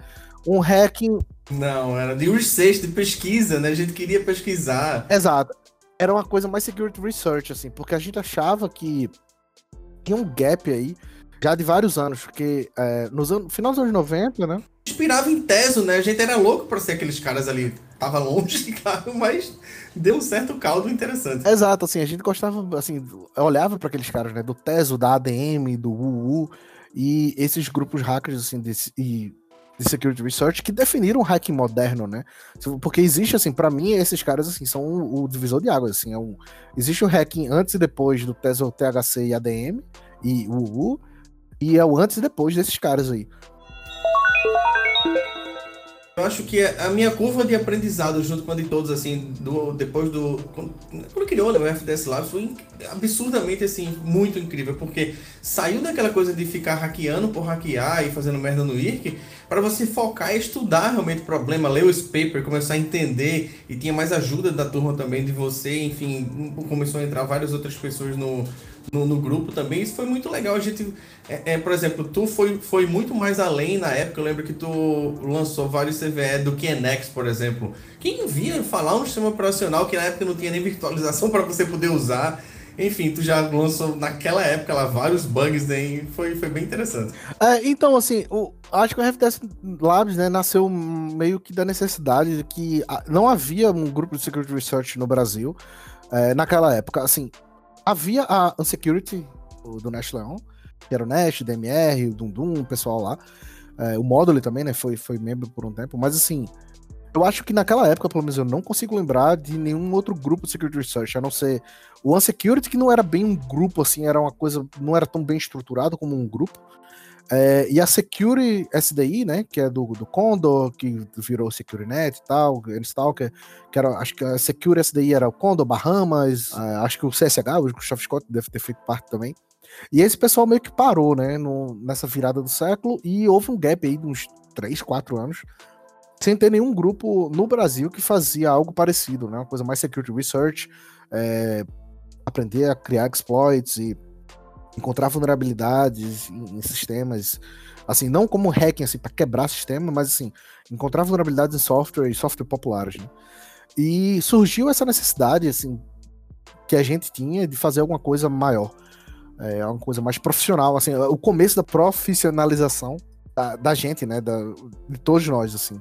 Speaker 5: um hacking,
Speaker 3: Não, era de research, de pesquisa, né? A gente queria pesquisar.
Speaker 5: exato, era uma coisa mais security research, assim, porque a gente achava que tinha um gap aí, já de vários anos, porque é, nos anos, no final dos anos 90, né,
Speaker 3: Inspirava em teso, né? A gente era louco pra ser aqueles caras ali. Tava longe, claro, mas deu um certo caldo interessante.
Speaker 5: Exato, assim, a gente gostava, assim, olhava para aqueles caras, né, do Teso, da ADM, do UU, e esses grupos hackers, assim, e de security research que definiram o hacking moderno, né? Porque existe, assim, para mim, esses caras, assim, são o, o divisor de águas, assim, é um, existe o hacking antes e depois do Teso, THC e ADM, e UU, e é o antes e depois desses caras aí.
Speaker 3: Eu acho que a minha curva de aprendizado, junto com a de todos, assim, do, depois do. Quando, criou né, o FDS Labs, foi absurdamente, assim, muito incrível, porque saiu daquela coisa de ficar hackeando por hackear e fazendo merda no IRC, para você focar e estudar realmente o problema, ler os papers, começar a entender, e tinha mais ajuda da turma também de você, enfim, começou a entrar várias outras pessoas no, no, no grupo também. Isso foi muito legal. A gente, é, é, por exemplo, tu foi, foi muito mais além na época. Eu lembro que tu lançou vários CVE do QNX, por exemplo. Quem via falar um sistema operacional que na época não tinha nem virtualização para você poder usar. Enfim, tu já lançou naquela época lá vários bugs, né? Foi, foi bem interessante.
Speaker 5: É, então, assim, o, acho que o FTS Labs né, nasceu meio que da necessidade de que não havia um grupo de security research no Brasil é, naquela época. Assim, havia a Unsecurity do, Nash Leon, que era o Nash, DMR, o Dundum, o pessoal lá. É, o Moduli também, né? Foi, foi membro por um tempo. Mas assim, eu acho que naquela época, pelo menos, eu não consigo lembrar de nenhum outro grupo de Security Research, a não ser o Unsecurity, que não era bem um grupo, assim, era uma coisa, não era tão bem estruturado como um grupo. É, e a Security SDI, né, que é do, do Condor, que virou SecurityNet e tal, Stalker, que era, acho que a Security SDI era o Condor, Bahamas, é, acho que o CSH, o Gustavo Scott deve ter feito parte também. E esse pessoal meio que parou, né, no, nessa virada do século, e houve um gap aí de uns 3, 4 anos, sem ter nenhum grupo no Brasil que fazia algo parecido, né, uma coisa mais security research, é, aprender a criar exploits e encontrar vulnerabilidades em, em sistemas, assim, não como hacking, assim, para quebrar sistema, mas, assim, encontrar vulnerabilidades em software e software populares, né? E surgiu essa necessidade, assim, que a gente tinha de fazer alguma coisa maior, é, alguma coisa mais profissional, assim, o começo da profissionalização da, da gente, né, da, de todos nós, assim.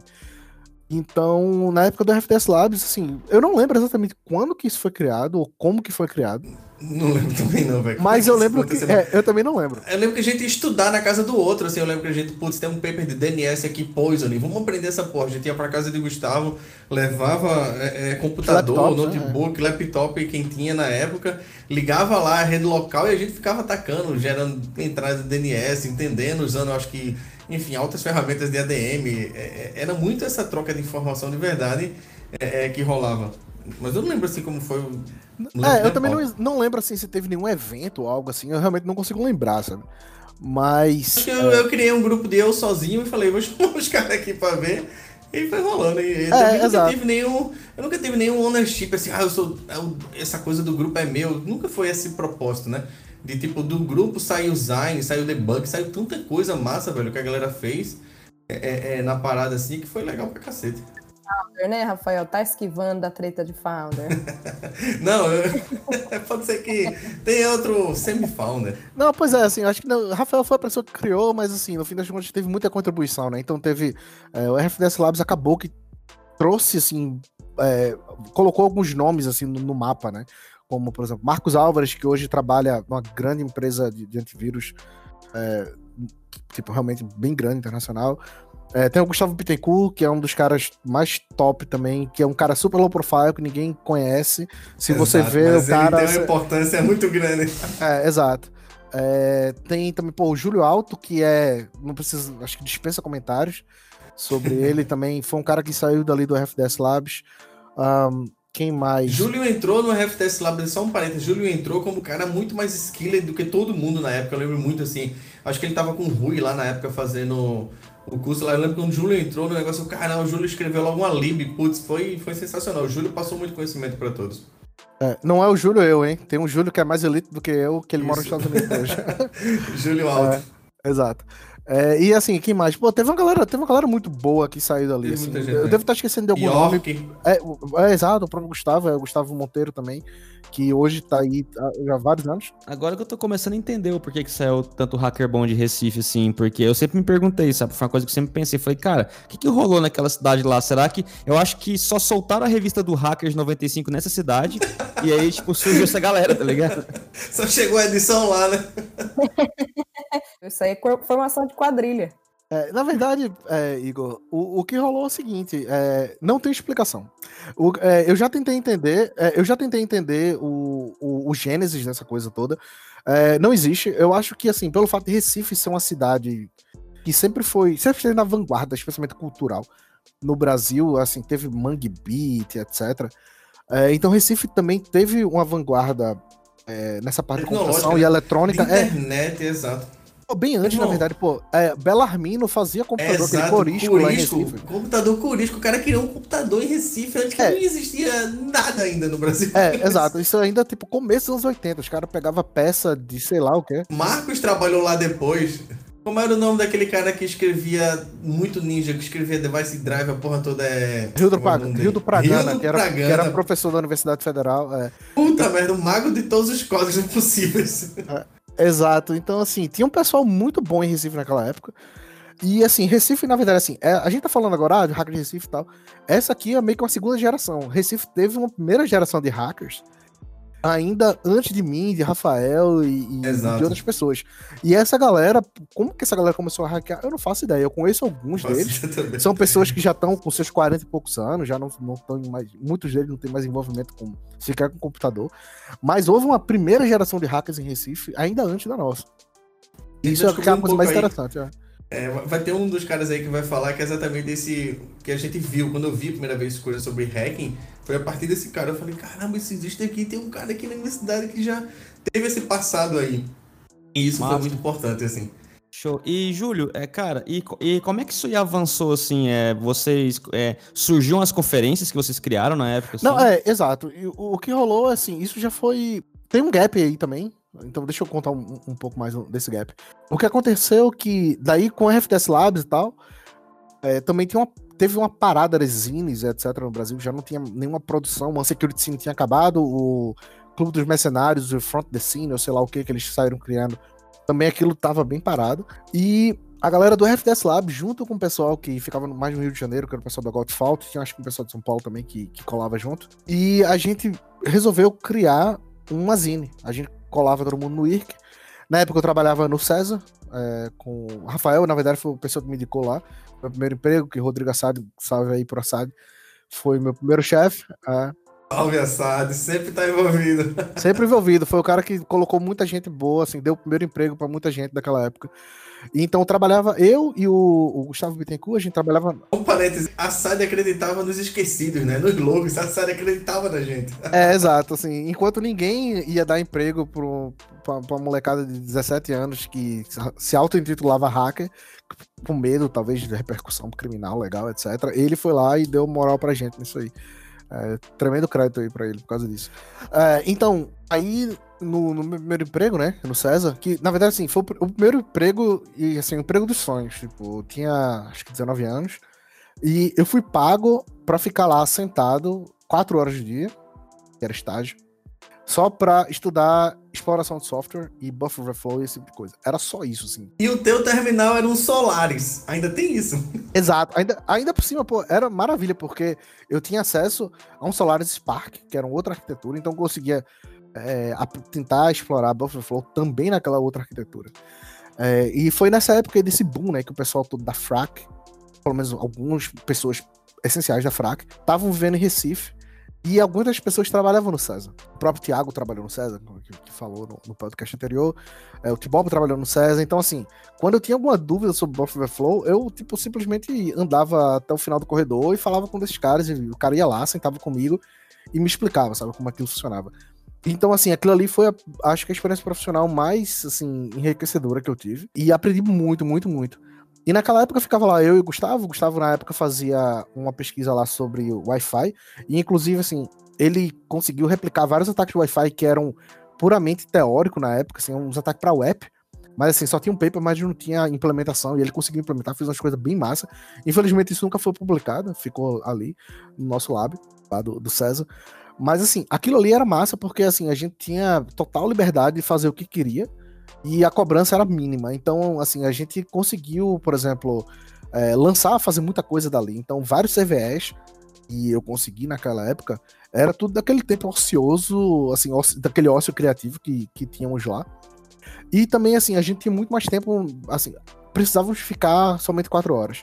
Speaker 5: Então, na época do FDS Labs, assim, eu não lembro exatamente quando que isso foi criado ou como que foi criado.
Speaker 3: Não lembro também não, velho.
Speaker 5: Mas eu
Speaker 3: é
Speaker 5: lembro que. é, eu também não lembro.
Speaker 3: Eu lembro que a gente ia estudar na casa do outro, assim, eu lembro que a gente, putz, tem um paper de DNS aqui, Poison, vamos aprender essa porra. A gente ia pra casa de Gustavo, levava é, é, computador,
Speaker 5: Laptops,
Speaker 3: notebook, laptop, quem tinha na época, ligava lá a rede local e a gente ficava atacando, gerando entrada de DNS, entendendo, usando, acho que, enfim, altas ferramentas de ADM. É, é, era muito essa troca de informação de verdade é, é, que rolava. Mas eu não lembro assim como foi o.
Speaker 5: É, eu também não, não lembro assim se teve nenhum evento ou algo assim, eu realmente não consigo lembrar, sabe? Mas.
Speaker 3: Acho que eu, eu criei um grupo de eu sozinho e falei, vou chamar os caras aqui pra ver. E foi rolando. E eu também nunca tive nenhum. Eu nunca tive nenhum ownership, assim, ah, eu sou. eu- essa coisa do grupo é meu. Nunca foi esse propósito, né? De tipo, do grupo saiu o Zine, saiu o debug, saiu tanta coisa massa, velho, que a galera fez é, é, é, na parada assim, que foi legal pra cacete.
Speaker 4: Founder, né, Rafael? Tá esquivando da treta de founder.
Speaker 3: Não, eu- pode ser que tenha outro semi-founder.
Speaker 5: Não, pois é, assim, acho que não, Rafael foi a pessoa que criou, mas assim, no fim das contas teve muita contribuição, né? Então teve. é, o RFDS Labs acabou que trouxe, assim, é, colocou alguns nomes assim no, no mapa, né? Como, por exemplo, Marcos Álvares, que hoje trabalha numa grande empresa de, de antivírus, é, tipo, realmente bem grande, internacional. É, tem o Gustavo Bittencourt, que é um dos caras mais top também, que é um cara super low profile, que ninguém conhece. Se você
Speaker 3: Exato,
Speaker 5: vê
Speaker 3: mas
Speaker 5: o cara.
Speaker 3: Ele tem uma importância muito grande.
Speaker 5: É, exato. É, tem também, pô, o Júlio Alto, que é. Não precisa. Acho que dispensa comentários sobre ele também. Foi um cara que saiu dali do FDS Labs. Ahn, quem mais?
Speaker 3: Júlio entrou no FTS Lab, só um parênteses, Júlio entrou como cara muito mais skilled do que todo mundo na época, eu lembro muito assim, acho que ele tava com o Rui lá na época fazendo o curso lá, eu lembro quando o Júlio entrou no negócio, caramba, o Júlio escreveu logo uma lib, putz, foi, foi sensacional, o Júlio passou muito conhecimento pra todos.
Speaker 5: É, não é o Júlio eu, hein? Tem um Júlio que é mais elite do que eu, que ele mora nos
Speaker 3: Isso.
Speaker 5: Estados Unidos hoje.
Speaker 3: Júlio Alto.
Speaker 5: Exato. É, e assim, quem mais? Pô, teve uma galera, teve uma galera muito boa que saiu dali. Assim.
Speaker 3: muita gente,
Speaker 5: eu
Speaker 3: né?
Speaker 5: devo estar esquecendo de algum nome.
Speaker 3: York,
Speaker 5: É, o- é, exato, o próprio Gustavo, é o Gustavo Monteiro também, que hoje tá aí há já há vários anos.
Speaker 2: Agora que eu tô começando a entender o porquê que saiu tanto hacker bom de Recife, assim, porque eu sempre me perguntei, sabe? Foi uma coisa que eu sempre pensei. Falei, cara, o que, que rolou naquela cidade lá? Será que. Eu acho que só soltaram a revista do Hackers 95 nessa cidade, e aí, tipo, surgiu essa galera, tá ligado?
Speaker 3: só chegou a edição lá, né?
Speaker 4: Isso aí é formação de quadrilha.
Speaker 5: É, na verdade, é, Igor, o, o que rolou é o seguinte: é, não tem explicação. O- é, eu já tentei entender, é, eu já tentei entender o, o, o gênesis dessa coisa toda. É, não existe. Eu acho que, assim, pelo fato de Recife ser uma cidade que sempre foi, sempre esteve na vanguarda, especialmente cultural, no Brasil, assim, teve Mangue Beat, etc. É, então Recife também teve uma vanguarda é, nessa parte de computação e
Speaker 3: né?
Speaker 5: eletrônica. É,
Speaker 3: Internet, exato.
Speaker 5: Bem antes, na
Speaker 3: Irmão.
Speaker 5: verdade, pô, é, Belarmino fazia computador, aquele
Speaker 3: Exato,
Speaker 5: corisco, lá em
Speaker 3: Curisco,
Speaker 5: Recife.
Speaker 3: computador Curisco. O cara criou um computador em Recife antes que
Speaker 5: É.
Speaker 3: não existia nada ainda no Brasil.
Speaker 5: É, exato. Isso ainda, tipo, começo dos anos 80. Os caras pegavam peça de sei lá o quê.
Speaker 3: Marcos trabalhou lá depois. Como era o nome daquele cara que escrevia muito ninja, que escrevia Device Drive, a porra toda é.
Speaker 5: Rio do,
Speaker 3: é
Speaker 5: Pra- Rio do? Pragana,
Speaker 3: Rio do
Speaker 5: que, era, que
Speaker 3: Pragana.
Speaker 5: era professor da Universidade Federal. é.
Speaker 3: Puta merda, o mago de todos os códigos possíveis.
Speaker 5: Exato. Então, assim, tinha um pessoal muito bom em Recife naquela época. E, assim, Recife, na verdade, assim, é, a gente tá falando agora ah, de hacker de Recife e tal. Essa aqui é meio que uma segunda geração. Recife teve uma primeira geração de hackers ainda antes de mim, de Rafael e, e de outras pessoas. E essa galera, como que essa galera começou a hackear? Eu não faço ideia. Eu conheço alguns deles. São pessoas que já estão com seus 40 e poucos anos, já não estão mais. Muitos deles não têm mais envolvimento com sequer com computador. Mas houve uma primeira geração de hackers em Recife, ainda antes da nossa. Isso é, é a coisa mais
Speaker 3: aí.
Speaker 5: interessante. é.
Speaker 3: É, vai ter um dos caras aí que vai falar que é exatamente desse que a gente viu. Quando eu vi a primeira vez coisa sobre hacking, foi a partir desse cara. Eu falei, caramba, isso existe aqui. Tem um cara aqui na universidade que já teve esse passado aí. E isso
Speaker 2: Massa.
Speaker 3: foi muito importante, assim.
Speaker 2: Show. E, Júlio, é, cara, e, e como é que isso aí avançou, assim? É, vocês. É, surgiam as conferências que vocês criaram na época? Assim?
Speaker 5: Não, é, exato. E o, o que rolou, assim, isso já foi. Tem um gap aí também. Então deixa eu contar um, um pouco mais desse gap. O que aconteceu que, daí com a FDS Labs e tal, é, também uma, teve uma parada das zines, etc, no Brasil, já não tinha nenhuma produção, o Security Scene tinha acabado, o Clube dos Mercenários, o Front the Scene, ou sei lá o que que eles saíram criando, também aquilo tava bem parado. E a galera do FDS Lab, junto com o pessoal que ficava mais no Rio de Janeiro, que era o pessoal da Godfault, tinha acho que um pessoal de São Paulo também que, que colava junto. E a gente resolveu criar uma zine. A gente colava todo mundo no IRC. Na época eu trabalhava no César, é, com o Rafael, na verdade foi a pessoa que me indicou lá. Meu primeiro emprego, que Rodrigo Assad, salve aí pro Assad, foi meu primeiro chefe. é.
Speaker 3: Salve Assad, sempre tá envolvido.
Speaker 5: Sempre envolvido, foi o cara que colocou muita gente boa, assim, deu o primeiro emprego pra muita gente daquela época. Então trabalhava eu e o, o Gustavo Bittencourt, a gente trabalhava.
Speaker 3: Um parênteses, Assad acreditava nos esquecidos, né? Nos logos, Assad acreditava na gente.
Speaker 5: É, exato, assim, enquanto ninguém ia dar emprego pro, pra, pra molecada de 17 anos que se auto-intitulava hacker, com medo, talvez, de repercussão criminal, legal, etc. Ele foi lá e deu moral pra gente nisso aí. É, tremendo crédito aí pra ele por causa disso. É, então, aí no, no meu primeiro emprego, né, no César, que na verdade, assim, foi o pr- o primeiro emprego e, assim, o emprego dos sonhos. Tipo, eu tinha acho que 19 anos e eu fui pago pra ficar lá sentado quatro horas do dia, que era estágio, só pra estudar exploração de software e buffer overflow e esse tipo de coisa. Era só isso, assim.
Speaker 3: E o teu terminal era um Solaris. Ainda tem isso.
Speaker 5: Exato. Ainda, ainda por cima, pô, era maravilha, porque eu tinha acesso a um Solaris Spark, que era uma outra arquitetura, então eu conseguia é, tentar explorar Bufferflow também naquela outra arquitetura. É, e foi nessa época aí desse boom, né, que o pessoal todo da FRAC, pelo menos algumas pessoas essenciais da FRAC, estavam vivendo em Recife, e algumas das pessoas trabalhavam no César. O próprio Thiago trabalhou no César, que, que falou no, no podcast anterior, é, o Tibob trabalhou no César, então assim, quando eu tinha alguma dúvida sobre Buffer Overflow, eu, tipo, simplesmente andava até o final do corredor e falava com um desses caras, e o cara ia lá, sentava comigo e me explicava, sabe, como aquilo funcionava. Então, assim, aquilo ali foi, a- acho que a experiência profissional mais, assim, enriquecedora que eu tive. E aprendi muito, muito, muito. E naquela época ficava lá eu e o Gustavo. O Gustavo, na época, fazia uma pesquisa lá sobre o Wi-Fi. E, inclusive, assim, ele conseguiu replicar vários ataques de Wi-Fi que eram puramente teóricos na época, assim, uns ataques para web. Mas assim, só tinha um paper, mas não tinha implementação. E ele conseguiu implementar, fez umas coisas bem massa. Infelizmente, isso nunca foi publicado, ficou ali no nosso lab, lá do, do César. Mas assim, aquilo ali era massa porque assim, a gente tinha total liberdade de fazer o que queria e a cobrança era mínima. Então, assim, a gente conseguiu, por exemplo, eh, lançar, fazer muita coisa dali. Então, vários CVEs, e eu consegui naquela época, era tudo daquele tempo ocioso, assim, ócio- daquele ócio criativo que, que tínhamos lá. E também, assim, a gente tinha muito mais tempo, assim, precisávamos ficar somente quatro horas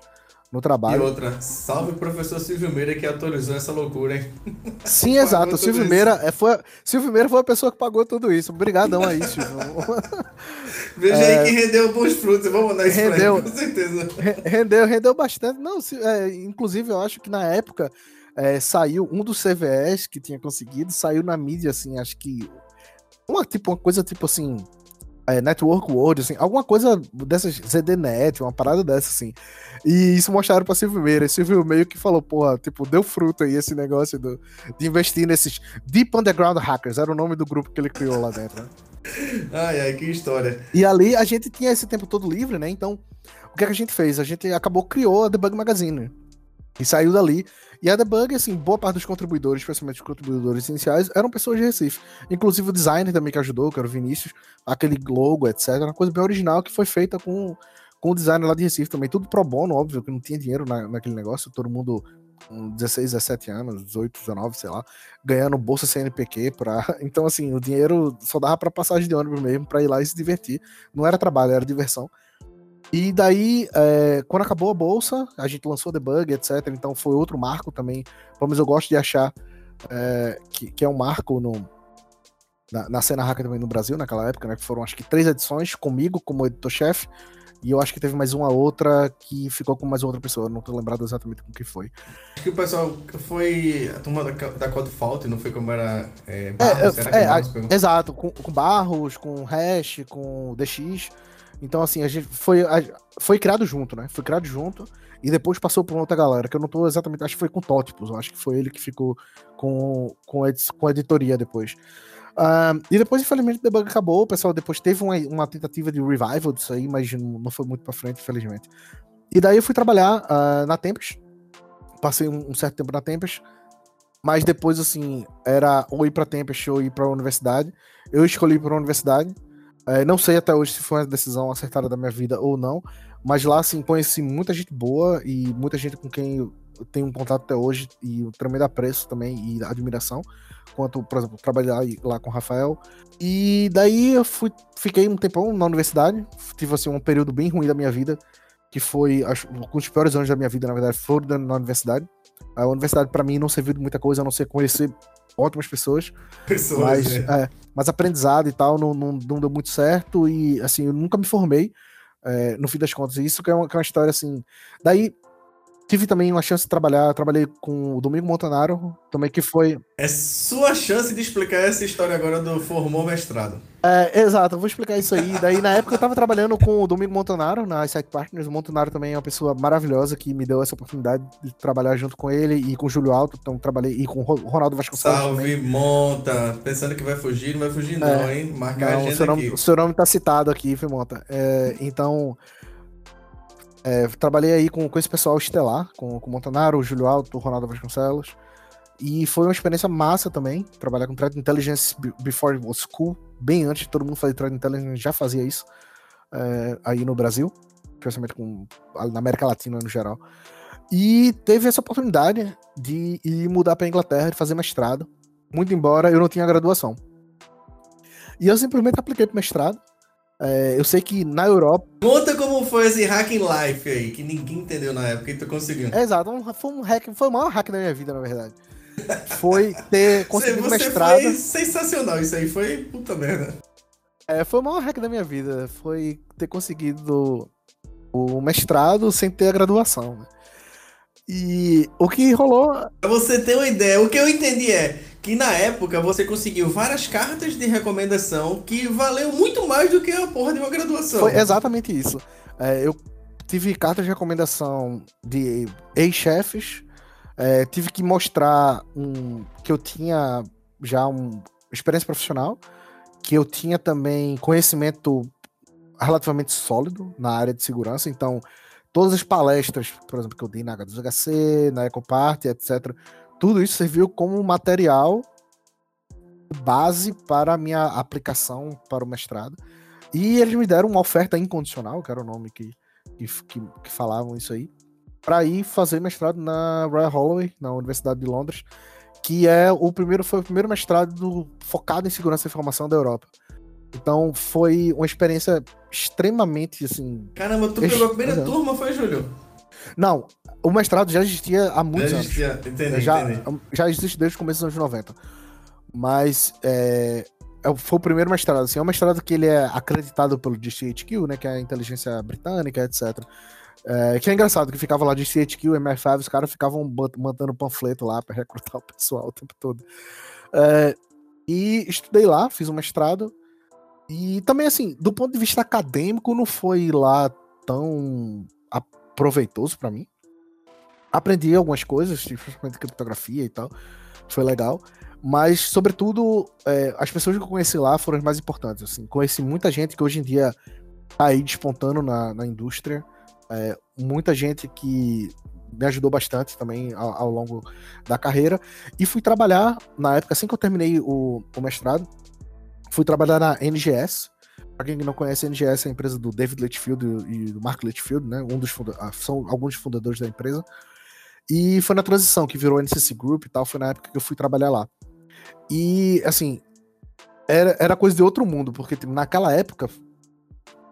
Speaker 5: no
Speaker 3: E
Speaker 5: trabalho.
Speaker 3: outra, salve o professor Silvio Meira que autorizou essa loucura, hein?
Speaker 5: Sim, exato. O Silvio. Meira é, foi, Silvio Meira foi a pessoa que pagou tudo isso. Obrigadão aí, Silvio.
Speaker 3: Veja aí que rendeu bons frutos. Vou mandar isso
Speaker 5: É. Rendeu.
Speaker 3: pra ele, com certeza.
Speaker 5: Re- rendeu, rendeu bastante. Não, se- é, inclusive, eu acho que na época é, saiu um dos CVEs que tinha conseguido, saiu na mídia, assim, acho que. Uma, tipo, uma coisa tipo assim. É, Network World, assim, alguma coisa dessas ZDNet, uma parada dessa, assim. E isso mostraram pra Silvio Meira. E Silvio meio que falou, porra, tipo, deu fruto aí esse negócio do, de investir nesses Deep Underground Hackers, era o nome do grupo que ele criou lá dentro, né?
Speaker 3: Ai, ai, que história.
Speaker 5: E ali a gente tinha esse tempo todo livre, né? Então, o que, é que a gente fez? A gente acabou criou a Debug Magazine. E saiu dali. E a Debug, assim, boa parte dos contribuidores, especialmente os contribuidores iniciais, eram pessoas de Recife. Inclusive o designer também que ajudou, que era o Vinícius, aquele logo, etc. Uma coisa bem original que foi feita com, com o designer lá de Recife também. Tudo pro bono, óbvio, que não tinha dinheiro na, naquele negócio. Todo mundo com 16, 17 anos, 18, 19, sei lá, ganhando bolsa CNPq pra. Então, assim, o dinheiro só dava pra passagem de ônibus mesmo, pra ir lá e se divertir. Não era trabalho, era diversão. E daí, é, quando acabou a bolsa, a gente lançou debug, etc. Então foi outro marco também. Pelo menos eu gosto de achar é, que, que é um marco no, na, na cena hacker também no Brasil, naquela época, né? Que foram acho que três edições comigo como editor-chefe. E eu acho que teve mais uma outra que ficou com mais outra pessoa. Não tô lembrado exatamente com que foi.
Speaker 3: Acho que o pessoal foi a turma da, da Code Fault, não foi como era é,
Speaker 5: É,
Speaker 3: Barros,
Speaker 5: é, é,
Speaker 3: pegou?
Speaker 5: exato, com, com Barros, com Hash, com DX. Então, assim, a gente foi, a- foi criado junto, né? Foi criado junto e depois passou por outra galera, que eu não tô exatamente. Acho que foi com Tótipos, acho que foi ele que ficou com, com, a, com a editoria depois. Ah, e depois, infelizmente, o debug acabou. O pessoal depois teve uma, uma tentativa de revival disso aí, mas não, não foi muito pra frente, infelizmente. E daí eu fui trabalhar ah, na Tempest. Passei um, um certo tempo na Tempest. Mas depois, assim, era ou ir pra Tempest ou ir pra universidade. Eu escolhi ir pra universidade. É, não sei até hoje se foi uma decisão acertada da minha vida ou não. Mas lá, assim, conheci muita gente boa e muita gente com quem eu tenho um contato até hoje e um tremendo apreço também e admiração. Quanto, por exemplo, trabalhar lá com o Rafael. E daí eu fui, fiquei um tempão na universidade. Tive, assim, um período bem ruim da minha vida. Que foi, acho, um dos piores anos da minha vida, na verdade, foram na universidade. A universidade, pra mim, não serviu de muita coisa, a não ser conhecer ótimas pessoas.
Speaker 3: Pessoas,
Speaker 5: Mas,
Speaker 3: né?
Speaker 5: é, mas aprendizado e tal não, não, não deu muito certo. E assim, eu nunca me formei é, no fim das contas. Isso que é uma, que é uma história assim. Daí tive também uma chance de trabalhar. Trabalhei com o Domingo Montanaro, também que foi.
Speaker 3: É sua chance de explicar essa história agora do formou mestrado.
Speaker 5: É, exato, eu vou explicar isso aí. Daí, na época, eu tava trabalhando com o Domingo Montanaro na Insight Partners. O Montanaro também é uma pessoa maravilhosa que me deu essa oportunidade de trabalhar junto com ele e com o Júlio Alto. Então, trabalhei e com o Ro- Ronaldo Vasconcelos. também.
Speaker 3: Salve, monta. Pensando que vai fugir, não vai fugir, não, hein? Marcar a
Speaker 5: É. Não, o,
Speaker 3: agenda
Speaker 5: seu nome,
Speaker 3: aqui.
Speaker 5: o seu nome tá citado aqui, Fimonta. É, então, é, trabalhei aí com, com esse pessoal estelar, com, com o Montanaro, o Júlio Alto, o Ronaldo Vasconcelos. E foi uma experiência massa também, trabalhar com Threat Intelligence be- before it was cool, bem antes de todo mundo fazer Threat Intelligence, já fazia isso é, aí no Brasil, especialmente com, na América Latina no geral. E teve essa oportunidade de ir mudar para Inglaterra, de fazer mestrado, muito embora eu não tinha graduação. E eu simplesmente apliquei pro mestrado. É, eu sei que na Europa.
Speaker 3: Conta como foi esse hacking life aí, que ninguém entendeu na época e tu conseguiu.
Speaker 5: É, exato, um- foi um hack, foi o maior hack da minha vida, na verdade. Foi ter
Speaker 3: Você,
Speaker 5: conseguido
Speaker 3: você
Speaker 5: mestrado.
Speaker 3: foi sensacional, isso aí foi puta merda.
Speaker 5: É, foi o maior hack da minha vida. Foi ter conseguido o mestrado sem ter a graduação. né? E o que rolou.
Speaker 3: Pra você ter uma ideia, o que eu entendi é que na época você conseguiu várias cartas de recomendação que valeu muito mais do que a porra de uma graduação.
Speaker 5: Foi exatamente isso. É, eu tive cartas de recomendação de ex-chefes. É, tive que mostrar um, que eu tinha já uma experiência profissional, que eu tinha também conhecimento relativamente sólido na área de segurança. Então, todas as palestras, por exemplo, que eu dei na H2HC, na EcoPart, etc., tudo isso serviu como material base para a minha aplicação para o mestrado. E eles me deram uma oferta incondicional, que era o nome que, que, que, que falavam isso aí, para ir fazer mestrado na Royal Holloway, na Universidade de Londres, que é o primeiro, foi o primeiro mestrado do- focado em segurança da informação da Europa. Então foi uma experiência extremamente assim.
Speaker 3: Caramba, tu pegou a primeira turma, foi, Júlio?
Speaker 5: Não, o mestrado já existia há muitos
Speaker 3: Já
Speaker 5: anos.
Speaker 3: existia- Entendi,
Speaker 5: já,
Speaker 3: entendi.
Speaker 5: já existe desde o começo dos anos 90. Mas é, é foi o primeiro mestrado. Assim, é um mestrado que ele é acreditado pelo GCHQ, né, que é a inteligência britânica, etc. É, que é engraçado, que ficava lá GCHQ, MI5, os caras ficavam mandando panfleto lá para recrutar o pessoal o tempo todo. É, e estudei lá, fiz um mestrado. E também, assim, do ponto de vista acadêmico, não foi lá tão proveitoso para mim. Aprendi algumas coisas, principalmente criptografia e tal. Foi legal. Mas, sobretudo, é, as pessoas que eu conheci lá foram as mais importantes. Assim. Conheci muita gente que hoje em dia tá aí despontando na, na indústria. É, muita gente que me ajudou bastante também ao, ao longo da carreira. E fui trabalhar, na época, assim que eu terminei o, o mestrado, fui trabalhar na NGS. Pra quem não conhece, a NGS é a empresa do David Litchfield e do Mark Litchfield, né? Um dos ah, são alguns fundadores da empresa. E foi na transição que virou NCC Group e tal, foi na época que eu fui trabalhar lá. E, assim, era, era coisa de outro mundo, porque tipo, naquela época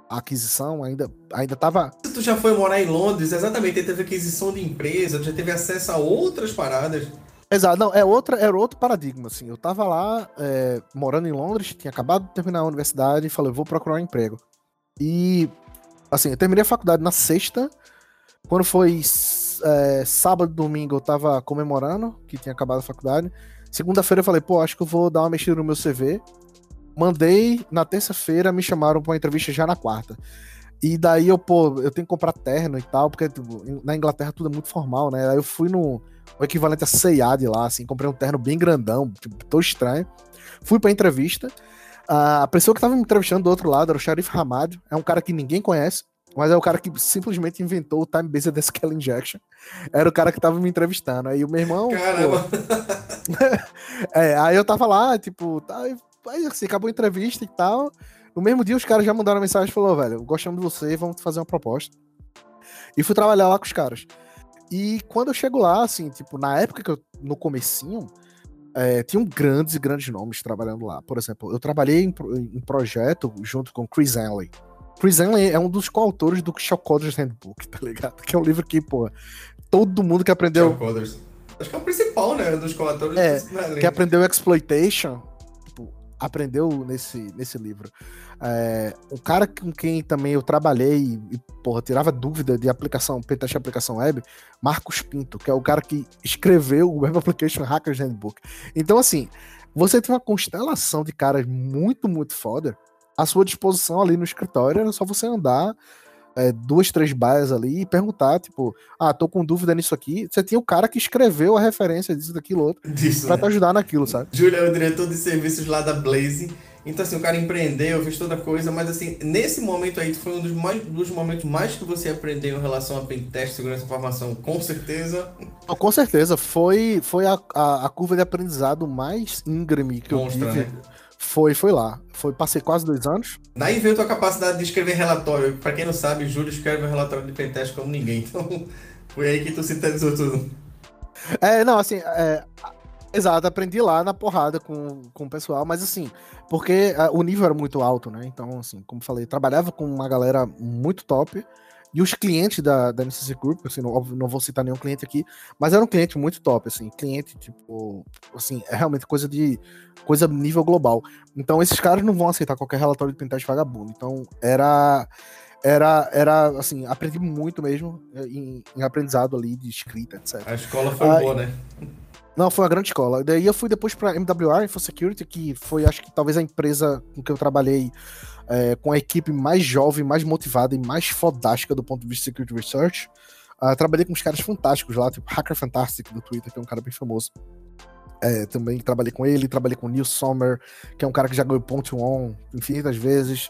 Speaker 5: a aquisição ainda, ainda tava.
Speaker 3: Tu já foi morar em Londres, exatamente, teve aquisição de empresa, tu já teve acesso a outras paradas.
Speaker 5: Exato, não, é outra, era outro paradigma, assim. Eu tava lá, é, morando em Londres, tinha acabado de terminar a universidade e falei, vou procurar um emprego. E, assim, eu terminei a faculdade na sexta, quando foi é, sábado, domingo, eu tava comemorando que tinha acabado a faculdade. Segunda-feira eu falei, pô, acho que eu vou dar uma mexida no meu CV. Mandei na terça-feira, me chamaram pra uma entrevista já na quarta. E daí eu, pô, eu tenho que comprar terno e tal, porque tipo, na Inglaterra tudo é muito formal, né? Aí eu fui no o equivalente a C&A de lá, assim, comprei um terno bem grandão, tipo, tô estranho. Fui pra entrevista. A pessoa que tava me entrevistando do outro lado era o Sharif Hamad, é um cara que ninguém conhece, mas é o cara que simplesmente inventou o Time Based SQL Injection. Era o cara que tava me entrevistando. Aí o meu irmão.
Speaker 3: Caramba!
Speaker 5: é, aí eu tava lá, tipo, tá, aí assim, acabou a entrevista e tal. No mesmo dia, os caras já mandaram mensagem e falou, velho, gostamos de você, vamos fazer uma proposta. E fui trabalhar lá com os caras. E quando eu chego lá, assim, tipo, na época que eu, no comecinho, é, tinham grandes e grandes nomes trabalhando lá. Por exemplo, eu trabalhei em, em projeto junto com Chris Henley. Chris Henley é um dos coautores do Coders Handbook, tá ligado? Que é um livro que, pô, todo mundo que aprendeu...
Speaker 3: Coders. Acho que é o principal, né, dos coautores.
Speaker 5: É, que aprendeu Exploitation, aprendeu nesse, nesse livro. É, um cara com quem também eu trabalhei e, porra, tirava dúvida de aplicação, pentest de aplicação web, Marcos Pinto, que é o cara que escreveu o Web Application Hackers Handbook. Então, assim, você tem uma constelação de caras muito, muito foda à sua disposição ali no escritório, era só você andar é, duas, três baias ali e perguntar, tipo, ah, tô com dúvida nisso aqui. Você tinha o cara que escreveu a referência disso, daquilo, outro,
Speaker 3: Disso,
Speaker 5: pra
Speaker 3: né?
Speaker 5: te ajudar naquilo, sabe?
Speaker 3: Júlio é o diretor de serviços lá da Blaze. Então, assim, o cara empreendeu, fez toda coisa, mas, assim, nesse momento aí, foi um dos, mais, dos momentos mais que você aprendeu em relação a pentest, segurança da informação, com certeza.
Speaker 5: Com certeza, foi, foi a, a, a curva de aprendizado mais íngreme que
Speaker 3: Monstra,
Speaker 5: eu tive.
Speaker 3: né?
Speaker 5: Foi, foi lá. Foi, passei quase dois anos.
Speaker 3: Daí veio a tua capacidade de escrever relatório. Pra quem não sabe, Júlio escreve um relatório de pentest como ninguém. Então, foi aí que tu sintetizou tudo.
Speaker 5: É, não, assim, é, exato, aprendi lá na porrada com, com o pessoal, mas assim, porque ah, o nível era muito alto, né? Então, assim, como falei, trabalhava com uma galera muito top. E os clientes da, da NCC Group, assim, não, óbvio, não vou citar nenhum cliente aqui, mas era um cliente muito top, assim, cliente, tipo, assim, é realmente coisa de, coisa nível global. Então, esses caras não vão aceitar qualquer relatório de pentest vagabundo. Então, era, era, era, assim, aprendi muito mesmo em, em aprendizado ali de escrita, etc.
Speaker 3: A escola foi
Speaker 5: Ah,
Speaker 3: boa, né?
Speaker 5: Não, foi uma grande escola. Daí eu fui depois para MWR InfoSecurity, que foi, acho que talvez a empresa com que eu trabalhei é, com a equipe mais jovem, mais motivada e mais fodástica do ponto de vista de security research. Ah, trabalhei com uns caras fantásticos lá, tipo Hacker Fantastic do Twitter, que é um cara bem famoso. É, também trabalhei com ele, trabalhei com o Neil Sommer, que é um cara que já ganhou ponto on infinitas vezes.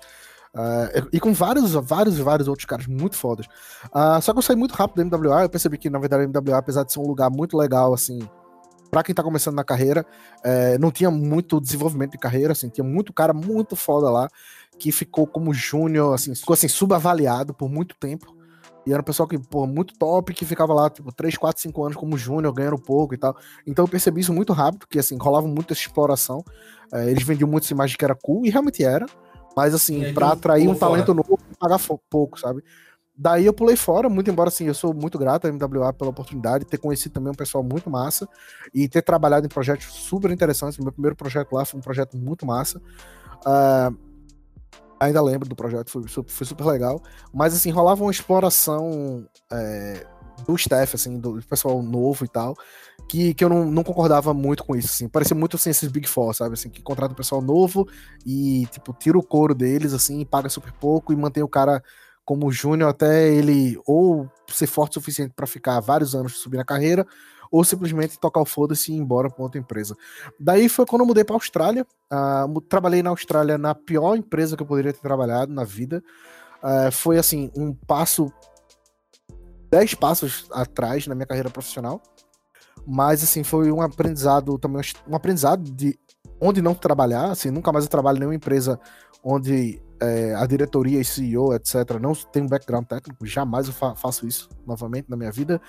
Speaker 5: Ah, e com vários, vários, vários outros caras muito fodas. Ah, só que eu saí muito rápido da MWR, eu percebi que, na verdade, a MWR, apesar de ser um lugar muito legal, assim, para quem tá começando na carreira, é, não tinha muito desenvolvimento de carreira, assim, tinha muito cara muito foda lá, que ficou como júnior, assim, ficou assim, subavaliado por muito tempo. E era um pessoal que, pô, muito top, que ficava lá, tipo, 3, 4, 5 anos como júnior, ganhando pouco e tal. Então eu percebi isso muito rápido, que, assim, rolava muito essa exploração. É, eles vendiam muito essa imagem que era cool, e realmente era. Mas, assim, pra
Speaker 3: tu
Speaker 5: atrair um
Speaker 3: fora.
Speaker 5: talento novo, pagar pouco, sabe? Daí eu pulei fora, muito embora, assim, eu sou muito grato à MWA pela oportunidade, ter conhecido também um pessoal muito massa e ter trabalhado em projetos super interessantes. Meu primeiro projeto lá foi um projeto muito massa. Ah, ainda lembro do projeto, foi, foi super legal. Mas assim, rolava uma exploração é, do staff, assim, do pessoal novo e tal, que, que eu não, não concordava muito com isso, assim. Parecia muito assim, esses Big Four, sabe? Assim, que contrata um pessoal novo e, tipo, tira o couro deles, assim, paga super pouco e mantém o cara como júnior até ele ou ser forte o suficiente para ficar vários anos subir na carreira, ou simplesmente tocar o foda-se e ir embora para outra empresa. Daí foi quando eu mudei para Austrália. ah, mu- trabalhei na Austrália na pior empresa que eu poderia ter trabalhado na vida. Ah, foi assim, um passo. dez passos atrás na minha carreira profissional. Mas assim, foi um aprendizado também, um aprendizado de onde não trabalhar, assim, nunca mais eu trabalho em nenhuma empresa onde é, a diretoria e CEO, etc., não tem um background técnico, jamais eu fa- faço isso novamente na minha vida.